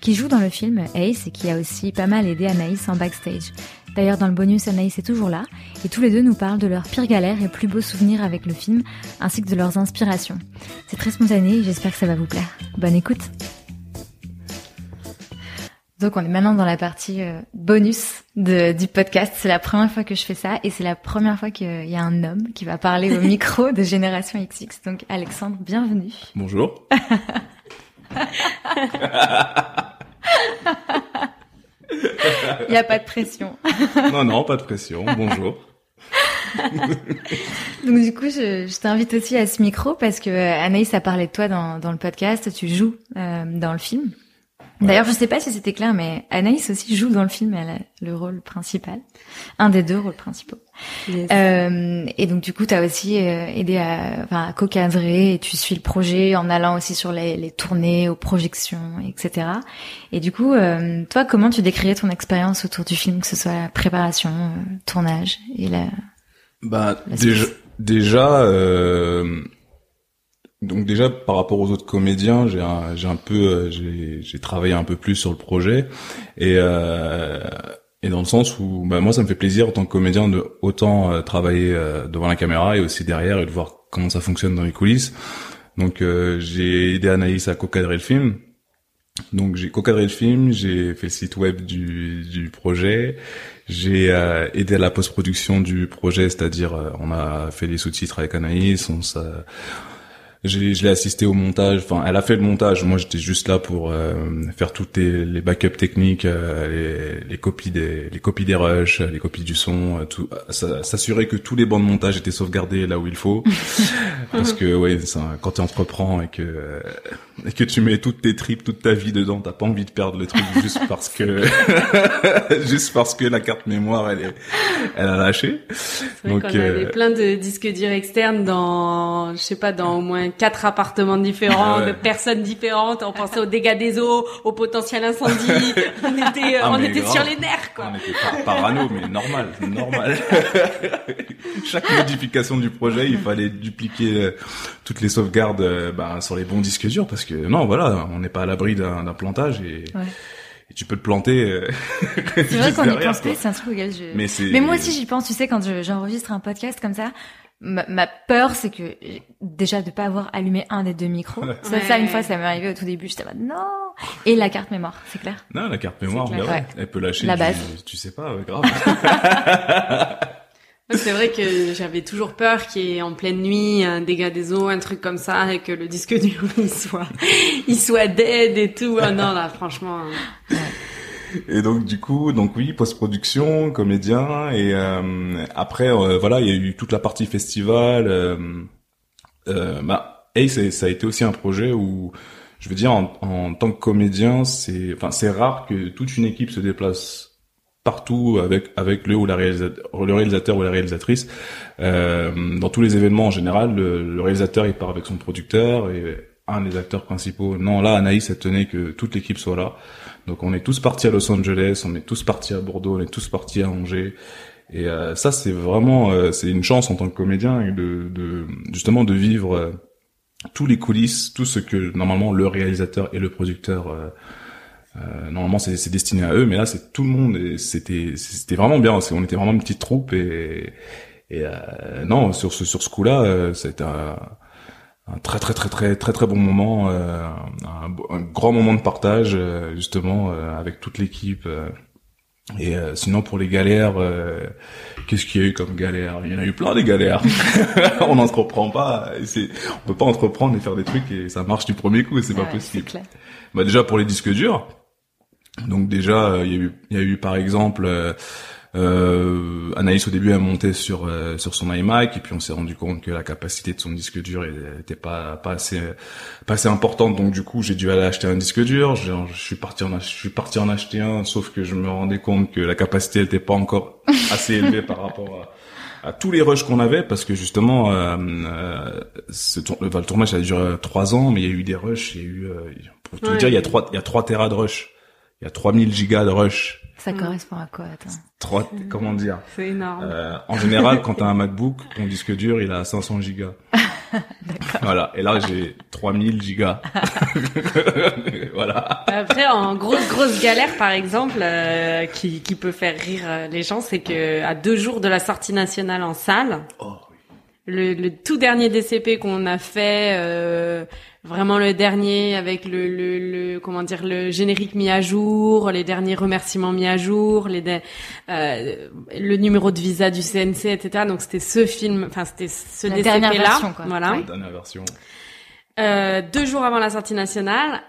qui joue dans le film Ace et qui a aussi pas mal aidé Anaïs en backstage. D'ailleurs, dans le bonus, Anaïs est toujours là, et tous les deux nous parlent de leurs pires galères et plus beaux souvenirs avec le film, ainsi que de leurs inspirations. C'est très spontané, j'espère que ça va vous plaire. Bonne écoute! Donc on est maintenant dans la partie euh, bonus de, du podcast. C'est la première fois que je fais ça et c'est la première fois qu'il y a un homme qui va parler au micro de Génération XX. Donc Alexandre, bienvenue. Bonjour. (laughs) (laughs) Il n'y a pas de pression. (laughs) non, non, pas de pression. Bonjour. (laughs) Donc du coup, je, je t'invite aussi à ce micro parce que Anaïs a parlé de toi dans, dans le podcast. Tu joues euh, dans le film. D'ailleurs, je sais pas si c'était clair, mais Anaïs aussi joue dans le film, elle a le rôle principal, un des deux rôles principaux. Yes. Euh, et donc du coup, tu as aussi euh, aidé à, enfin, à co-cadrer et tu suis le projet en allant aussi sur les, les tournées, aux projections, etc. Et du coup, euh, toi, comment tu décrirais ton expérience autour du film, que ce soit la préparation, euh, tournage et la... Bah La déjà, déjà euh, donc déjà par rapport aux autres comédiens, j'ai un, j'ai un peu j'ai j'ai travaillé un peu plus sur le projet et euh, et dans le sens où bah, moi ça me fait plaisir en tant que comédien de autant euh, travailler euh, devant la caméra et aussi derrière et de voir comment ça fonctionne dans les coulisses. Donc euh, j'ai aidé Anaïs à co-cadrer le film. Donc j'ai co-cadré le film, j'ai fait le site web du, du projet, j'ai euh, aidé à la post-production du projet, c'est-à-dire euh, on a fait les sous-titres avec Anaïs, on s'a- j'ai, je l'ai assisté au montage, enfin elle a fait le montage, moi j'étais juste là pour euh, faire toutes les, les backups techniques, euh, les, les copies des les copies des rushs, les copies du son, euh, tout, ça- s'assurer que tous les bancs de montage étaient sauvegardés là où il faut, (laughs) parce que ouais, ça, quand tu entreprends et que euh, et que tu mets toutes tes tripes, toute ta vie dedans, t'as pas envie de perdre le truc (laughs) juste parce que (laughs) juste parce que la carte mémoire elle est elle a lâché. Vrai Donc, avait euh, plein de disques durs externes dans, je sais pas, dans au moins quatre appartements différents, ouais. de personnes différentes. On pensait aux dégâts des eaux, au potentiel incendie. (laughs) on était, Ah, on était grave. sur les nerfs, quoi. On était pas parano, mais normal, normal. Chaque modification du projet, il fallait dupliquer euh, toutes les sauvegardes euh, bah, sur les bons disques durs parce que non, voilà, on n'est pas à l'abri d'un plantage et, Ouais. et tu peux te planter. euh, (laughs) C'est vrai qu'on y pense plus, c'est un truc auquel je... Mais moi aussi, j'y pense. Tu sais, quand je- j'enregistre un podcast comme ça, ma, ma peur, c'est que déjà de pas avoir allumé un des deux micros. Ouais. Ça, ça, une fois, ça m'est arrivé au tout début. J'étais mode non. Et la carte mémoire, c'est clair. Non, la carte mémoire, C'est clair. bah ouais, elle peut lâcher. La du- base. Tu sais pas, grave. (laughs) C'est vrai que j'avais toujours peur qu'il y ait en pleine nuit un dégât des eaux, un truc comme ça, et que le disque dur (laughs) il soit, il soit dead et tout. Ah non là, franchement. euh, Et donc du coup, donc oui, post-production, comédien, et euh, après euh, voilà, il y a eu toute la partie festival. Euh, euh, bah, c'est- ça a été aussi un projet où, je veux dire, en, en tant que comédien, c'est, enfin, c'est rare que toute une équipe se déplace partout avec avec le ou la réalisateur, le réalisateur ou la réalisatrice. Euh, dans tous les événements en général, le, le réalisateur il part avec son producteur et un des acteurs principaux. Non, là, Anaïs, elle tenait que toute l'équipe soit là. Donc on est tous partis à Los Angeles, on est tous partis à Bordeaux, on est tous partis à Angers. Et euh, ça, c'est vraiment, euh, c'est une chance en tant que comédien de, de justement de vivre euh, tous les coulisses, tout ce que normalement le réalisateur et le producteur euh, normalement c'est c'est destiné à eux, mais là c'est tout le monde et c'était c'était vraiment bien. C'est- On était vraiment une petite troupe et et euh, non sur ce sur ce coup-là, euh, c'était un, un très très très très très très bon moment, euh, un, un grand moment de partage euh, justement euh, avec toute l'équipe. euh. et euh, sinon pour les galères, euh, qu'est-ce qu'il y a eu comme galère? Il y en a eu plein des galères. (laughs) on n'entreprend pas, c'est on peut pas entreprendre et faire des trucs et ça marche du premier coup, c'est pas Ouais, possible. Bah déjà pour les disques durs. Donc déjà euh, il y a eu il y a eu par exemple euh, euh, Anaïs au début elle montait sur euh, sur son iMac et puis on s'est rendu compte que la capacité de son disque dur était pas pas assez pas assez importante. Donc du coup j'ai dû aller acheter un disque dur. Je, je suis parti en je suis parti en acheter un sauf que je me rendais compte que la capacité elle était pas encore assez élevée par rapport à, à tous les rushs qu'on avait parce que justement euh, euh, ce tour- le, le tournage ça a duré trois ans mais il y a eu des rushs il y a eu euh, pour tout Ouais. dire il y a trois il y a trois terras de rush il y a 3000 gigas de rush Ça Mm. correspond à quoi Attends. trois comment dire C'est énorme. euh, en général, quand t'as un MacBook, ton disque dur, il a 500 gigas. (laughs) voilà. Et là, j'ai 3000 gigas. (laughs) voilà. Après, en grosse grosse galère, par exemple, euh, qui qui peut faire rire euh, les gens, c'est que à deux jours de la sortie nationale en salle, Oh, le, le tout dernier DCP qu'on a fait, euh, vraiment le dernier avec le, le, le comment dire le générique mis à jour, les derniers remerciements mis à jour, les de- euh, le numéro de visa du CNC, etc. Donc c'était ce film, enfin c'était ce La DCP dernière là, version, quoi. voilà. Ouais. Dernière version. Euh, deux jours avant la sortie nationale,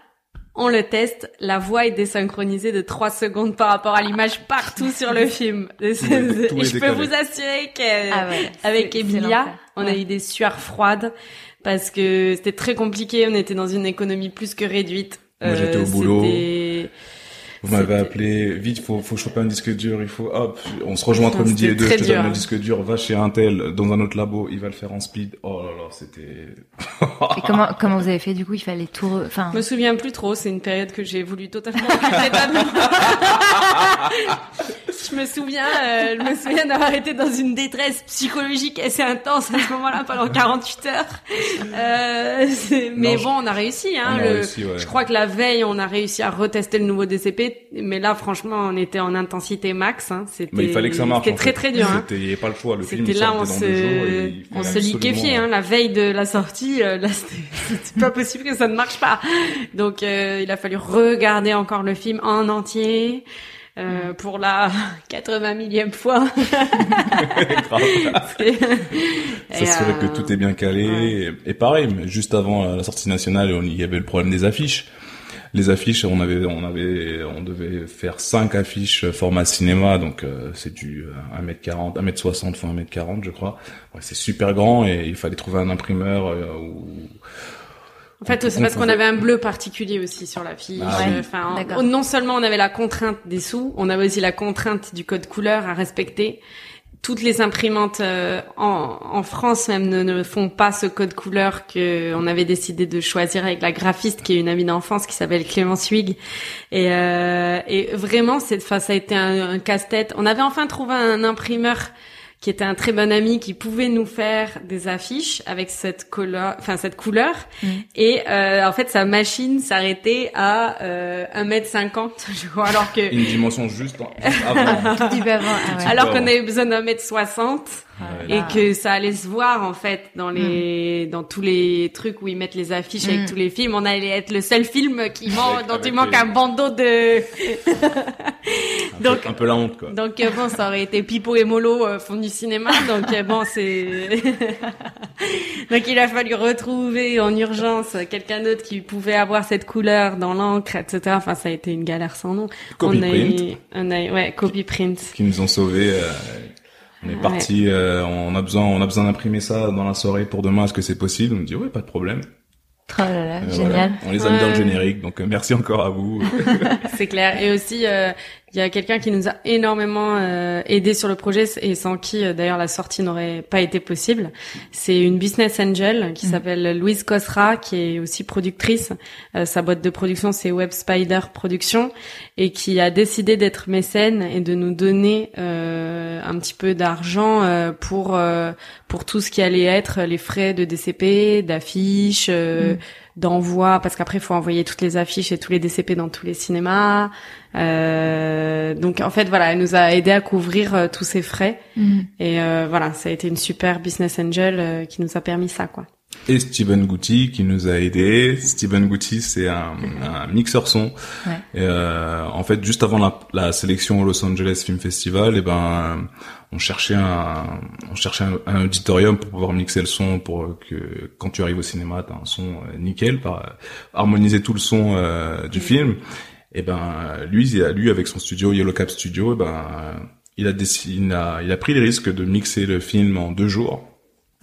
on le teste, la voix est désynchronisée de 3 secondes par rapport à l'image partout sur le (laughs) film. Et Tout est- tout est je peux vous assurer que Ah ouais, Emilia, on a eu des sueurs froides parce que c'était très compliqué, on était dans une économie plus que réduite. Moi, j'étais au Euh, boulot. Vous m'avez appelé, vite, faut, faut choper un disque dur, il faut, hop, on se rejoint entre midi et deux, je te donne dur. le disque dur, va chez un tel, dans un autre labo, il va le faire en speed. Oh là là, c'était... Et comment, comment vous avez fait du coup Il fallait tout. re- Enfin, Je me souviens plus trop, c'est une période que j'ai voulu totalement. Je me souviens, euh, je me souviens d'avoir été dans une détresse psychologique assez intense à ce moment-là pendant 48 heures. Euh, mais Non, bon, on a réussi. Hein, On a le- réussi, ouais. Je crois que la veille, on a réussi à retester le nouveau DCP, mais là, franchement, on était en intensité max. Hein. C'était, Mais il fallait que ça marche. C'était très fait. très dur. Hein. C'était, il n'y avait pas le choix, le film là, on et se, on se liquéfiait, hein, la veille de la sortie, euh, là, c'était (laughs) c'était pas possible que ça ne marche pas. Donc, euh, il a fallu regarder encore le film en entier, euh, pour la (laughs) 80 millième fois. (laughs) S'assurer euh, que tout est bien calé. Et, et pareil, mais juste avant la sortie nationale, on- il y avait le problème des affiches. Les affiches, on avait, on avait, on devait faire cinq affiches format cinéma, donc euh, c'est du euh, 1m40, 1m60 x 1m40, je crois. Ouais, c'est super grand et il fallait trouver un imprimeur euh, ou En fait, c'est On parce qu'on avait un bleu particulier aussi sur l'affiche. Ah oui. Euh, Enfin, on- non seulement on avait la contrainte des sous, on avait aussi la contrainte du code couleur à respecter. Toutes les imprimantes euh, en, France même ne, font pas ce code couleur que on avait décidé de choisir avec la graphiste qui est une amie d'enfance qui s'appelle Clémence Huyghe. Et, euh, vraiment, enfin, ça a été un casse-tête. On avait enfin trouvé un imprimeur qui était un très bon ami qui pouvait nous faire des affiches avec cette couleur, enfin cette couleur. Mm. Et euh, en fait, sa machine s'arrêtait à euh, 1m50, (laughs) je crois, alors que une dimension juste en- avant. (laughs) tout petit peu avant. Ah ouais. alors qu'on avait besoin d'un mètre 60 Ouais. Et Ah. que ça allait se voir en fait dans les dans tous les trucs où ils mettent les affiches Mm. avec tous les films on allait être le seul film qui manque Avec- dont il manque les- un bandeau de Un peu- Donc- un peu la honte quoi. donc euh, bon ça aurait été Pipo et Molo euh, font du cinéma donc euh, bon c'est (laughs) donc il a fallu retrouver en urgence quelqu'un d'autre qui pouvait avoir cette couleur dans l'encre etc enfin ça a été une galère sans nom Copy on a print. eu- on a eu- ouais copy print qui nous ont sauvés. euh, on est parti, euh, on a besoin, on a besoin d'imprimer ça dans la soirée pour demain. Est-ce que c'est possible? On me dit ouais, pas de problème. Oh là là, Euh, génial. voilà. On les a mis dans le générique, donc euh, merci encore à vous. (laughs) C'est clair. Et aussi, euh, il y a quelqu'un qui nous a énormément euh, aidé sur le projet et sans qui, euh, d'ailleurs, la sortie n'aurait pas été possible. C'est une business angel qui Mhm. s'appelle Louise Cosra, qui est aussi productrice. Euh, sa boîte de production, c'est Web Spider Productions, et qui a décidé d'être mécène et de nous donner euh, un petit peu d'argent euh, pour euh, pour tout ce qui allait être les frais de DCP, d'affiches. euh, Mhm. D'envoi parce qu'après il faut envoyer toutes les affiches et tous les DCP dans tous les cinémas. Euh, donc en fait voilà elle nous a aidé à couvrir euh, tous ces frais. Mhm. et euh, voilà ça a été une super business angel euh, qui nous a permis ça quoi Et Steven Goutti qui nous a aidés. Steven Goutti, c'est un, un mixeur son. Ouais. Et, euh, en fait, juste avant la, la sélection au Los Angeles Film Festival, et ben, on cherchait un, on cherchait un, un auditorium pour pouvoir mixer le son pour que quand tu arrives au cinéma, t'as un son euh, nickel, par, harmoniser tout le son euh, du film. Et ben, lui, il a, lui avec son studio Yellow Cap Studio, et ben, il a, décidé, il a, il a pris le risque de mixer le film en deux jours.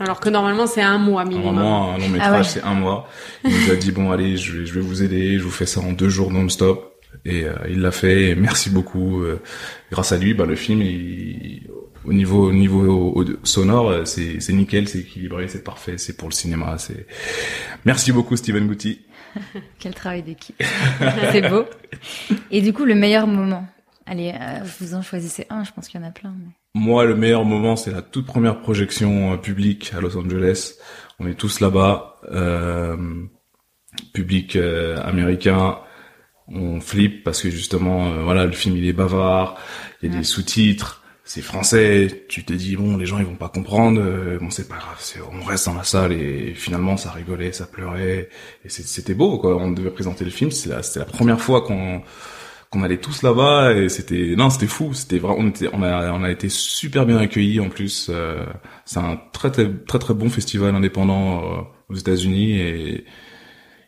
Alors que normalement c'est un mois minimum Normalement, un long métrage, Ah ouais. c'est un mois. Il nous a dit, bon, allez, je vais, je vais vous aider, je vous fais ça en deux jours non-stop. Et euh, il l'a fait, et merci beaucoup. euh, grâce à lui, bah, le film, il- au niveau, au niveau au- au- sonore, euh, c'est c'est nickel, c'est équilibré, c'est parfait, c'est pour le cinéma. c'est Merci beaucoup, Steven Goutti. (laughs) Quel travail d'équipe. (laughs) c'est beau. Et du coup, le meilleur moment. Allez, euh, vous en choisissez un, je pense qu'il y en a plein. mais- Moi, le meilleur moment, c'est la toute première projection euh, publique à Los Angeles. On est tous là-bas, euh, public euh, américain. On flippe parce que justement, euh, voilà, le film il est bavard, il y a Ouais. des sous-titres, c'est français. Tu te dis bon, les gens ils vont pas comprendre. bon, c'est pas grave, on reste dans la salle et finalement ça rigolait, ça pleurait et c'était beau quoi. On devait présenter le film, la- c'était la première fois qu'on qu'on allait tous là-bas et c'était non c'était fou c'était vraiment on était on a on a été super bien accueillis en plus euh, c'est un très très très très bon festival indépendant euh, aux États-Unis et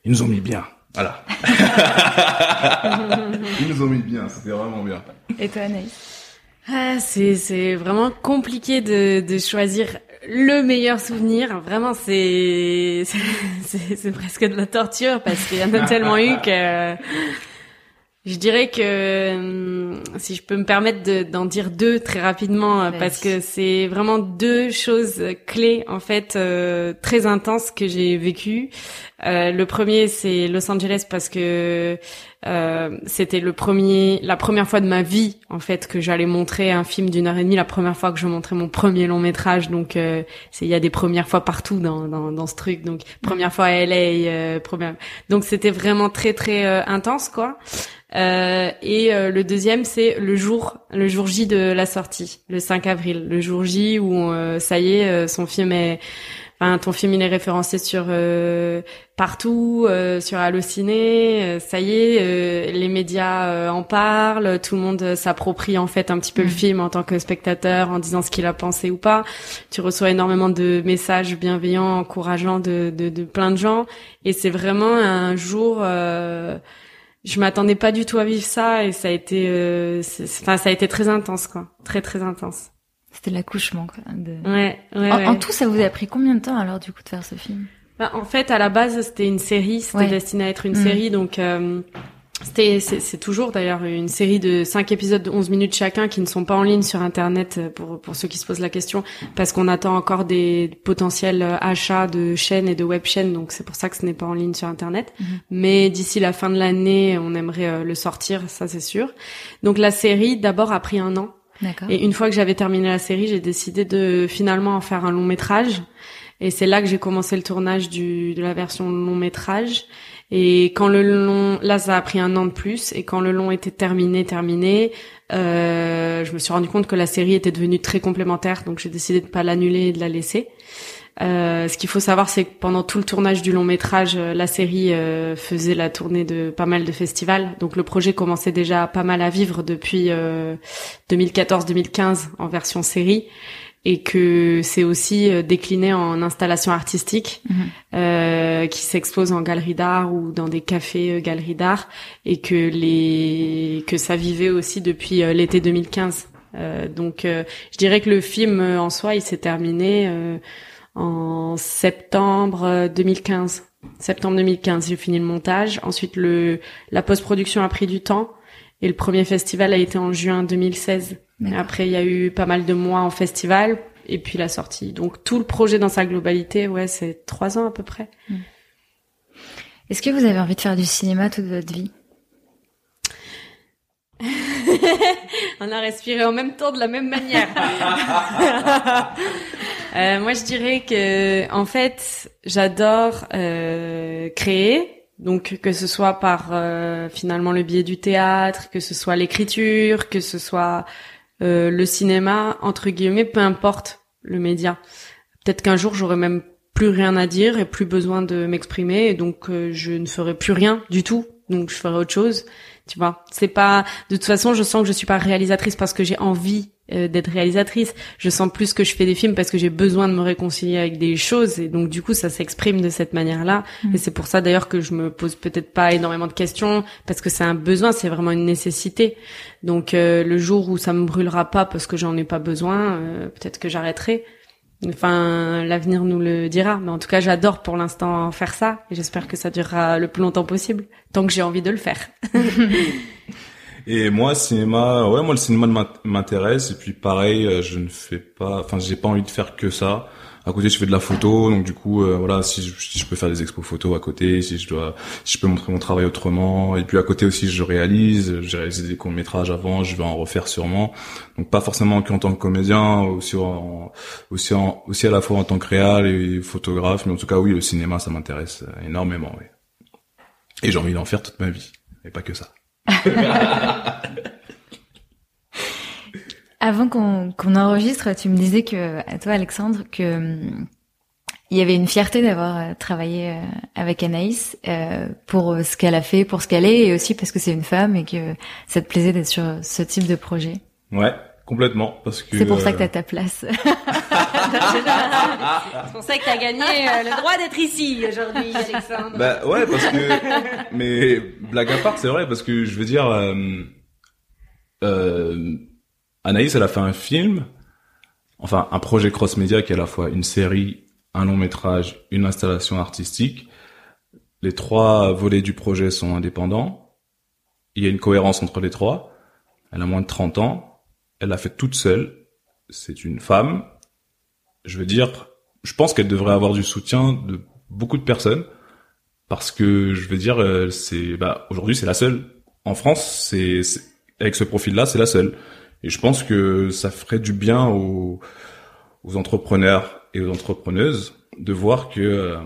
ils nous ont mis bien. Voilà. (laughs) Ils nous ont mis bien c'était vraiment bien. Et toi, Anaïs? Ah, c'est c'est vraiment compliqué de, de choisir le meilleur souvenir, vraiment, (laughs) c'est c'est presque de la torture parce qu'il y en a tellement eu que je dirais que hum, si je peux me permettre d'en dire deux très rapidement, euh, parce que c'est vraiment deux choses clés en fait euh, très intenses que j'ai vécues. Euh, le premier c'est Los Angeles parce que euh, c'était le premier, la première fois de ma vie en fait que j'allais montrer un film d'une heure et demie, la première fois que je montrais mon premier long métrage. Donc c'est il y a des premières fois partout dans, dans, dans ce truc. Donc première fois à LA, première. Donc c'était vraiment très très intense quoi. Euh, et euh, le deuxième, c'est le jour, le jour J de la sortie, le 5 avril, le jour J où euh, ça y est, son film est, enfin ton film il est référencé sur partout, sur Allociné, ça y est, les médias en parlent, tout le monde s'approprie en fait un petit peu le mm. film en tant que spectateur, en disant ce qu'il a pensé ou pas. Tu reçois énormément de messages bienveillants, encourageants de, de, de plein de gens, et c'est vraiment un jour je m'attendais pas du tout à vivre ça et ça a été euh, enfin ça a été très intense quoi. Très très intense. C'était l'accouchement quoi de... ouais, ouais, en, ouais. en, tout ça vous a pris combien de temps alors du coup de faire ce film? Bah, en fait à la base c'était une série. C'était destiné à être une mm. série donc euh, c'est toujours d'ailleurs une série de cinq épisodes de 11 minutes chacun qui ne sont pas en ligne sur Internet euh, pour, pour ceux qui se posent la question parce qu'on attend encore des potentiels euh, achats de chaînes et de web chaînes donc c'est pour ça que ce n'est pas en ligne sur Internet. Mhm. Mais d'ici la fin de l'année, on aimerait euh, le sortir, ça c'est sûr. Donc la série d'abord a pris un an. Et une fois que j'avais terminé la série, j'ai décidé de finalement en faire un long métrage. Et c'est là que j'ai commencé le tournage du, de la version long métrage. Et quand le long, là, ça a pris un an de plus. Et quand le long était terminé, terminé, euh, je me suis rendu compte que la série était devenue très complémentaire, donc j'ai décidé de pas l'annuler et de la laisser. Euh, ce qu'il faut savoir, c'est que pendant tout le tournage du long métrage, euh, la série euh, faisait la tournée de pas mal de festivals. Donc le projet commençait déjà pas mal à vivre depuis 2014-2015 en version série et que c'est aussi euh, décliné en installation artistique mhm. euh, qui s'expose en galerie d'art ou dans des cafés euh, galeries d'art et que les que ça vivait aussi depuis euh, l'été 2015. donc je dirais que le film en soi il s'est terminé en septembre 2015. Septembre 2015, j'ai fini le montage. Ensuite le la post-production a pris du temps et le premier festival a été en juin 2016. Après, il y a eu pas mal de mois en festival et puis la sortie. Donc tout le projet dans sa globalité, ouais, c'est trois ans à peu près. Hmm. Est-ce que vous avez envie de faire du cinéma toute votre vie? (laughs) On a respiré en même temps de la même manière. (laughs) euh, moi, je dirais que, en fait, j'adore euh, créer, donc que ce soit par euh, finalement le biais du théâtre, que ce soit l'écriture, que ce soit euh, le cinéma entre guillemets, peu importe le média. Peut-être qu'un jour j'aurai même plus rien à dire et plus besoin de m'exprimer et donc euh, je ne ferai plus rien du tout. Donc je ferai autre chose. Tu vois, c'est pas de toute façon, je sens que je suis pas réalisatrice parce que j'ai envie euh, d'être réalisatrice. Je sens plus que je fais des films parce que j'ai besoin de me réconcilier avec des choses et donc du coup ça s'exprime de cette manière-là. Mm. Et c'est pour ça d'ailleurs que je me pose peut-être pas énormément de questions parce que c'est un besoin, c'est vraiment une nécessité. Donc euh, le jour où ça me brûlera pas parce que j'en ai pas besoin, euh, peut-être que j'arrêterai. Enfin, l'avenir nous le dira. Mais en tout cas, j'adore pour l'instant faire ça et j'espère que ça durera le plus longtemps possible, tant que j'ai envie de le faire. (laughs) Et moi, cinéma, ouais, moi le cinéma m'intéresse. Et puis pareil, euh, je ne fais pas, enfin, j'ai pas envie de faire que ça. À côté, je fais de la photo, donc du coup, euh, voilà, si je, si je, peux faire des expos photos à côté, si je dois, si je peux montrer mon travail autrement. Et puis à côté aussi, je réalise. J'ai réalisé des courts métrages avant, je vais en refaire sûrement. Donc pas forcément qu'en tant que comédien, aussi en, aussi en, aussi à la fois en tant que réal et photographe. Mais en tout cas, oui, le cinéma, ça m'intéresse énormément. Oui. Et j'ai envie d'en faire toute ma vie, et pas que ça. (laughs) Avant qu'on enregistre, tu me disais que, à toi Alexandre, que hum, il y avait une fierté d'avoir euh, travaillé euh, avec Anaïs euh, pour ce qu'elle a fait, pour ce qu'elle est, et aussi parce que c'est une femme et que ça te plaisait d'être sur ce type de projet. Ouais, complètement, parce que. C'est pour ça que t'as ta place. (laughs) c'est pour ça que t'as gagné euh, le droit d'être ici aujourd'hui, Alexandre. Bah ouais, parce que mais blague à part, c'est vrai parce que je veux dire, euh, euh, Anaïs, elle a fait un film enfin un projet cross-média qui est à la fois une série, un long métrage, une installation artistique. Les trois volets du projet sont indépendants. Il y a une cohérence entre les trois. Elle a moins de 30 ans. Elle l'a fait toute seule. C'est une femme. Je veux dire, je pense qu'elle devrait avoir du soutien de beaucoup de personnes parce que je veux dire, euh, c'est bah aujourd'hui c'est la seule en France. C'est avec ce profil-là, c'est la seule. Et je pense que ça ferait du bien aux, aux entrepreneurs et aux entrepreneuses de voir que euh,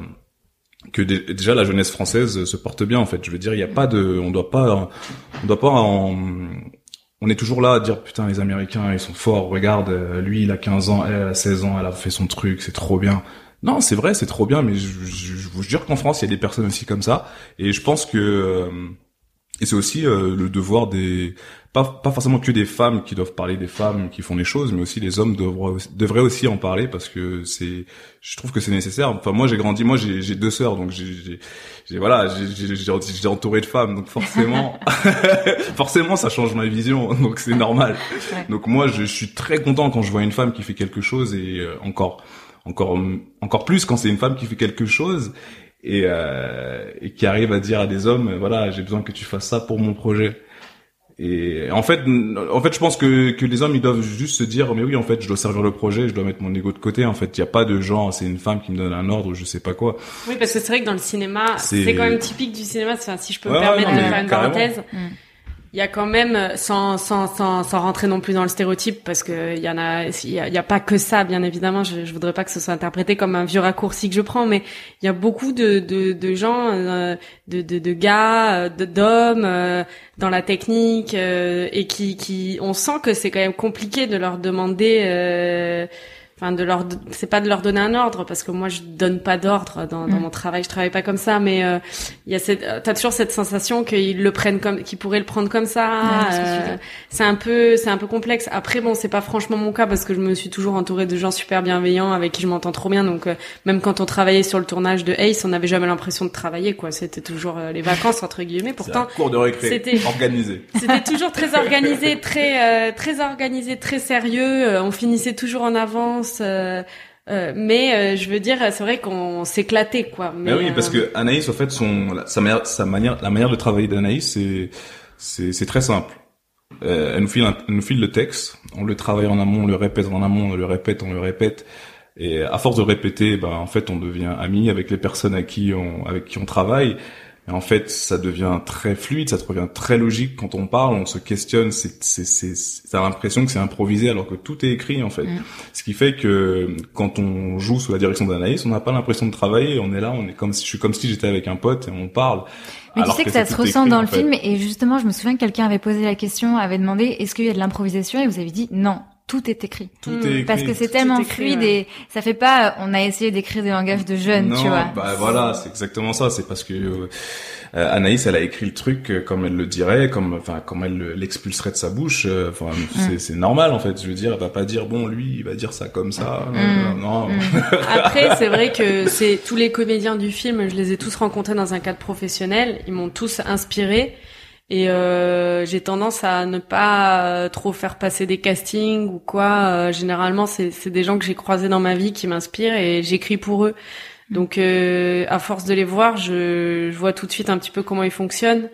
que déjà la jeunesse française se porte bien en fait. Je veux dire, il n'y a pas de, on doit pas, on doit pas en, on est toujours là à dire putain les Américains ils sont forts. Regarde, euh, lui il a 15 ans, elle a 16 ans, elle a fait son truc, c'est trop bien. Non, c'est vrai, c'est trop bien, mais je, je vous jure qu'en France il y a des personnes aussi comme ça. Et je pense que euh, et c'est aussi euh, le devoir des pas pas forcément que des femmes qui doivent parler des femmes qui font les choses, mais aussi les hommes devraient devraient aussi en parler parce que c'est je trouve que c'est nécessaire. Enfin moi j'ai grandi, moi j'ai deux sœurs donc j'ai voilà j'ai j'ai entouré de femmes donc forcément (laughs) forcément ça change ma vision donc c'est normal. Donc moi je, je, suis très content quand je vois une femme qui fait quelque chose et euh, encore encore encore plus quand c'est une femme qui fait quelque chose et, euh, et qui arrive à dire à des hommes voilà j'ai besoin que tu fasses ça pour mon projet et en fait en fait je pense que que les hommes ils doivent juste se dire mais oui en fait je dois servir le projet je dois mettre mon ego de côté en fait. Il y a pas de genre c'est une femme qui me donne un ordre je sais pas quoi. Oui parce que c'est vrai que dans le cinéma c'est quand même typique du cinéma enfin, si je peux me permettre de faire une parenthèse mm il y a quand même sans sans sans sans rentrer non plus dans le stéréotype parce que il y en a il y a, pas que ça bien évidemment je, je voudrais pas que ce soit interprété comme un vieux raccourci que je prends mais il y a beaucoup de de, de gens euh, de, de de gars d'hommes euh, dans la technique euh, et qui qui on sent que c'est quand même compliqué de leur demander enfin de leur c'est pas de leur donner un ordre parce que moi je donne pas d'ordre dans, dans, mm. mon travail. Je travaille pas comme ça mais euh, il y a cette t'as toujours cette sensation qu'ils le prennent comme qu'ils pourraient le prendre comme ça. Euh, c'est un peu c'est un peu complexe. Après bon c'est pas franchement mon cas parce que je me suis toujours entourée de gens super bienveillants avec qui je m'entends trop bien. Donc euh, même quand on travaillait sur le tournage de Ace on n'avait jamais l'impression de travailler quoi. C'était toujours les vacances entre guillemets. Pourtant cours de récré. c'était organisé. c'était toujours très organisé (laughs) très très organisé très sérieux. On finissait toujours en avance euh, euh, mais euh, je veux dire, c'est vrai qu'on s'éclatait quoi. Mais, oui, parce que Anaïs, en fait, son sa manière, sa manière, la manière de travailler d'Anaïs, c'est c'est c'est très simple. elle nous file elle nous file le texte, on le travaille en amont, on le répète en amont, on le répète, on le répète. Et à force de répéter, ben en fait, on devient ami avec les personnes à qui on avec qui on travaille. Et en fait, ça devient très fluide, ça devient très logique quand on parle, on se questionne, c'est, c'est, c'est, t'as l'impression que c'est improvisé alors que tout est écrit en fait. Mm. Ce qui fait que quand on joue sous la direction d'Anaïs, on n'a pas l'impression de travailler, on est là, on est comme si, je suis comme si j'étais avec un pote et on parle. Mais tu sais que, ça se ressent dans le film et justement, je me souviens que quelqu'un avait posé la question, avait demandé est-ce qu'il y a de l'improvisation et vous avez dit non, tout est écrit. Tout est écrit. Parce que c'est tellement fluide et ça fait pas, on a essayé d'écrire des langages de jeunes, tu vois. Bah voilà, c'est exactement ça. C'est parce que euh, Anaïs, elle a écrit le truc euh, comme elle le dirait, comme, enfin, comme elle l'expulserait de sa bouche. Euh, enfin, mm. c'est normal en fait. Je veux dire, elle va pas dire bon, lui, il va dire ça comme ça. Mm. Non. Mm. (laughs) Après, c'est vrai que c'est tous les comédiens du film. Je les ai tous rencontrés dans un cadre professionnel. Ils m'ont tous inspiré. Et euh, j'ai tendance à ne pas euh, trop faire passer des castings ou quoi. Euh, généralement, c'est des gens que j'ai croisés dans ma vie qui m'inspirent et j'écris pour eux. Mm. Donc, euh, à force de les voir, je, je, vois tout de suite un petit peu comment ils fonctionnent.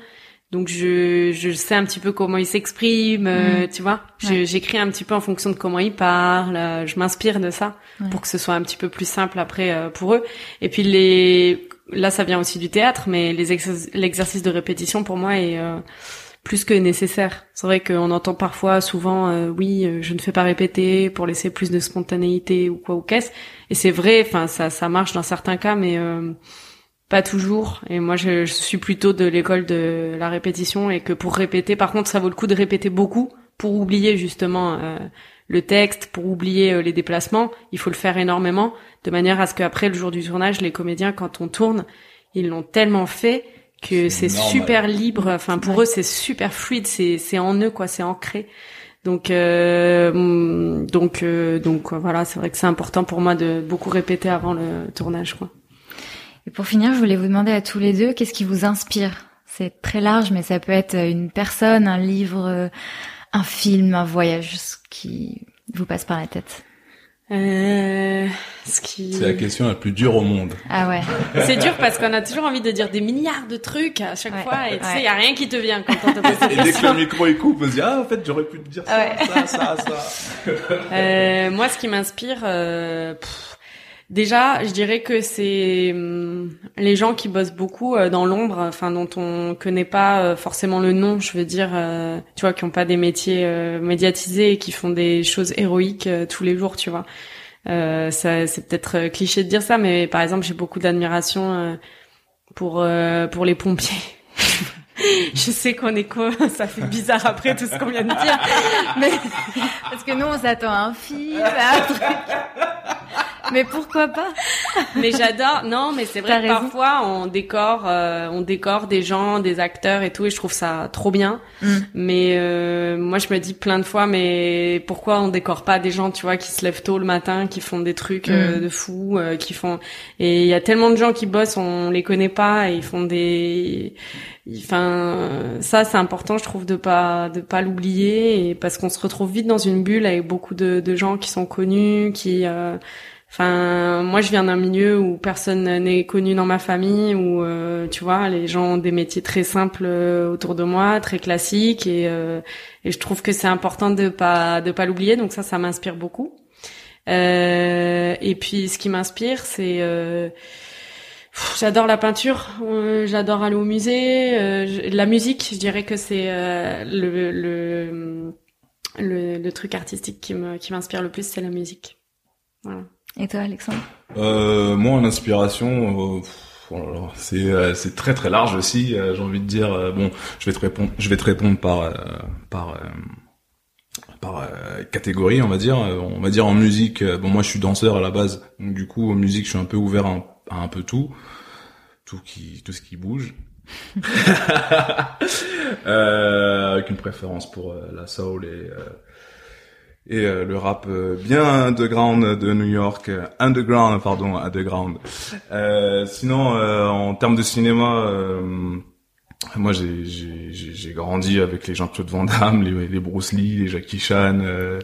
Donc, je, je sais un petit peu comment ils s'expriment, mm. tu vois. J'écris un petit peu en fonction de comment ils parlent. je m'inspire de ça pour que ce soit un petit peu plus simple après pour eux. Et puis les là ça vient aussi du théâtre, mais l'exercice de répétition pour moi est euh, plus que nécessaire. C'est vrai qu'on entend parfois souvent euh, oui, euh, je ne fais pas répéter pour laisser plus de spontanéité ou quoi ou qu'est-ce. Et c'est vrai, enfin ça ça marche dans certains cas, mais pas toujours. Et moi je, je suis plutôt de l'école de la répétition et que pour répéter, par contre, ça vaut le coup de répéter beaucoup pour oublier justement le texte, pour oublier les déplacements. Il faut le faire énormément de manière à ce qu'après le jour du tournage, les comédiens, quand on tourne, ils l'ont tellement fait que c'est super libre. Enfin, pour eux, c'est super fluide. C'est c'est en eux, quoi. C'est ancré. Donc euh, donc euh, donc voilà, c'est vrai que c'est important pour moi de beaucoup répéter avant le tournage, quoi. Et pour finir, je voulais vous demander à tous les deux, qu'est-ce qui vous inspire? C'est très large, mais ça peut être une personne, un livre, un film, un voyage, ce qui vous passe par la tête. Euh, ce qui... C'est la question la plus dure au monde. Ah ouais. C'est dur parce qu'on a toujours envie de dire des milliards de trucs à chaque Ouais. fois et tu Ouais. sais, il y a rien qui te vient quand on te pose cette Et dès que le micro est coupe, on se dit ah en fait j'aurais pu te dire ça, Ouais. ça, ça, ça. Euh, moi, ce qui m'inspire, euh, pff, déjà, je dirais que c'est hum, les gens qui bossent beaucoup euh, dans l'ombre, enfin dont on connaît pas euh, forcément le nom, je veux dire, euh, tu vois, qui ont pas des métiers médiatisés et qui font des choses héroïques tous les jours, tu vois. Euh, ça, c'est peut-être cliché de dire ça, mais par exemple, j'ai beaucoup d'admiration pour pour les pompiers. (laughs) Je sais qu'on est quoi, (laughs) ça fait bizarre après tout ce qu'on vient de dire, mais Parce que nous, on s'attend à un film, à un truc. (laughs) Mais pourquoi pas? (laughs) Mais j'adore. Non, mais c'est vrai que parfois on décore, euh, on décore des gens, des acteurs et tout, et je trouve ça trop bien. Mm. Mais euh, moi, je me dis plein de fois, mais pourquoi on décore pas des gens, tu vois, qui se lèvent tôt le matin, qui font des trucs euh, Mm. de fous, euh, qui font. Et il y a tellement de gens qui bossent, on les connaît pas, et ils font des. Enfin, ça c'est important, je trouve, de pas de pas l'oublier, et parce qu'on se retrouve vite dans une bulle avec beaucoup de, de gens qui sont connus, qui. euh, Enfin, moi, je viens d'un milieu où personne n'est connu dans ma famille, où euh, tu vois, les gens ont des métiers très simples euh, autour de moi, très classiques, et, euh, et je trouve que c'est important de pas de pas l'oublier. Donc ça, ça m'inspire beaucoup. Euh, et puis, ce qui m'inspire, c'est euh, j'adore la peinture, euh, j'adore aller au musée, la musique. Je dirais que c'est le, le le le truc artistique qui m'inspire le plus, c'est la musique. Voilà. Et toi, Alexandre Euh, moi, en inspiration, euh, oh c'est euh, c'est très très large aussi. euh, J'ai envie de dire, bon, je vais te répondre, je vais te répondre par euh, par euh, par catégorie, on va dire. On va dire en musique. bon, moi, je suis danseur à la base, donc du coup, en musique, je suis un peu ouvert à un, à un peu tout, tout qui, tout ce qui bouge. (laughs) (laughs) Euh, avec une préférence pour la soul et euh, et euh, le rap euh, bien underground de New York, euh, underground pardon, underground. Euh, sinon, euh, en termes de cinéma, euh, moi j'ai j'ai j'ai- j'ai grandi avec les Jean-Claude Van Damme, les, les Bruce Lee, les Jackie Chan. euh,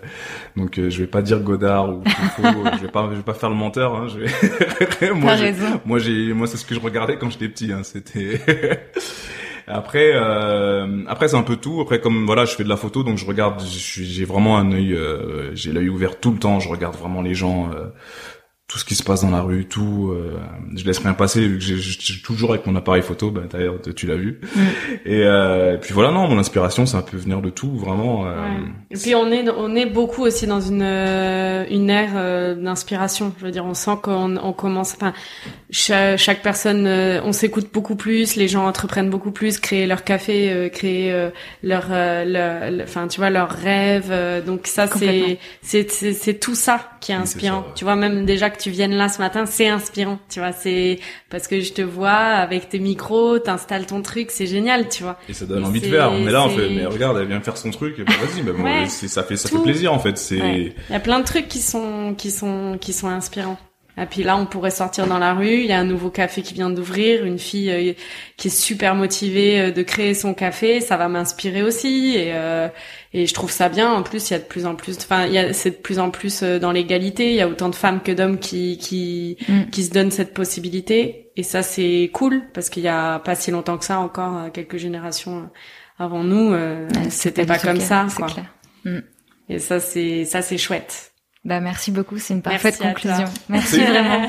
donc euh, je vais pas dire Godard ou Truffaut, (laughs) je vais pas je vais pas faire le menteur. Hein, je vais... (laughs) moi moi j'ai moi c'est ce que je regardais quand j'étais petit. Hein, C'était (laughs) Après, euh, après c'est un peu tout. Après, comme voilà, je fais de la photo, donc je regarde. J'ai vraiment un œil, euh, j'ai l'œil ouvert tout le temps. Je regarde vraiment les gens, euh, tout ce qui se passe dans la rue, tout. Euh, je laisse rien passer. Vu que j'ai, toujours avec mon appareil photo. Ben d'ailleurs, tu l'as vu. Mm. Et, euh, et puis voilà, non, mon inspiration, ça peut venir de tout, vraiment. euh, Ouais. Et puis on est on est beaucoup aussi dans une une ère euh, d'inspiration. Je veux dire, on sent qu'on on commence. Enfin, chaque, chaque personne, euh, on s'écoute beaucoup plus. Les gens entreprennent beaucoup plus, créer leur café, euh, créer euh, leur, euh, enfin, tu vois, leurs rêves. euh, donc ça, c'est c'est c'est c'est tout ça qui est inspirant. ça, ouais. Tu vois, même déjà que tu viennes là ce matin, c'est inspirant. Tu vois, c'est parce que je te vois avec tes micros, t'installes ton truc, c'est génial. Tu vois. Et ça donne envie de faire. On est là, on fait, mais regarde, elle vient faire son truc. Ben vas-y, Ouais. c'est- ça fait, ça Tout. fait plaisir en fait. C'est Ouais. Il y a plein de trucs qui sont qui sont qui sont inspirants. Et puis là, on pourrait sortir dans la rue. Il y a un nouveau café qui vient d'ouvrir, une fille euh, qui est super motivée euh, de créer son café. Ça va m'inspirer aussi. Et euh, et je trouve ça bien. En plus, il y a de plus en plus. Enfin, il y a c'est de plus en plus dans l'égalité. Il y a autant de femmes que d'hommes qui qui Mm. qui se donnent cette possibilité. Et ça, c'est cool parce qu'il y a pas si longtemps que ça, encore quelques générations avant nous, euh, c'était pas comme ça. quoi. clair. Et ça, c'est ça, c'est chouette. Bah merci beaucoup, c'est une parfaite Merci conclusion. (laughs) toi. Merci vraiment.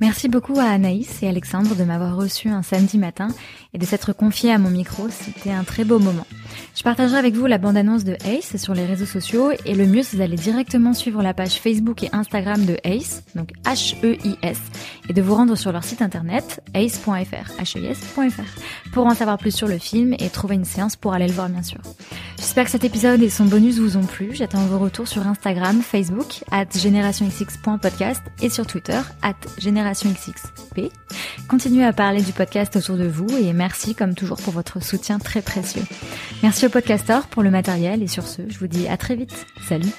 Merci beaucoup à Anaïs et Alexandre de m'avoir reçu un samedi matin et de s'être confiés à mon micro. C'était un très beau moment. Je partagerai avec vous la bande-annonce de Ace sur les réseaux sociaux et le mieux c'est d'aller directement suivre la page Facebook et Instagram de Ace, donc H-E-I-S, et de vous rendre sur leur site internet ace.fr, H-E-I-S.fr, pour en savoir plus sur le film et trouver une séance pour aller le voir bien sûr. J'espère que cet épisode et son bonus vous ont plu. J'attends vos retours sur Instagram, Facebook, at générationxx.podcast et sur Twitter, at générationxxp. Continuez à parler du podcast autour de vous et merci comme toujours pour votre soutien très précieux. Merci au podcasteur pour le matériel et sur ce, je vous dis à très vite. Salut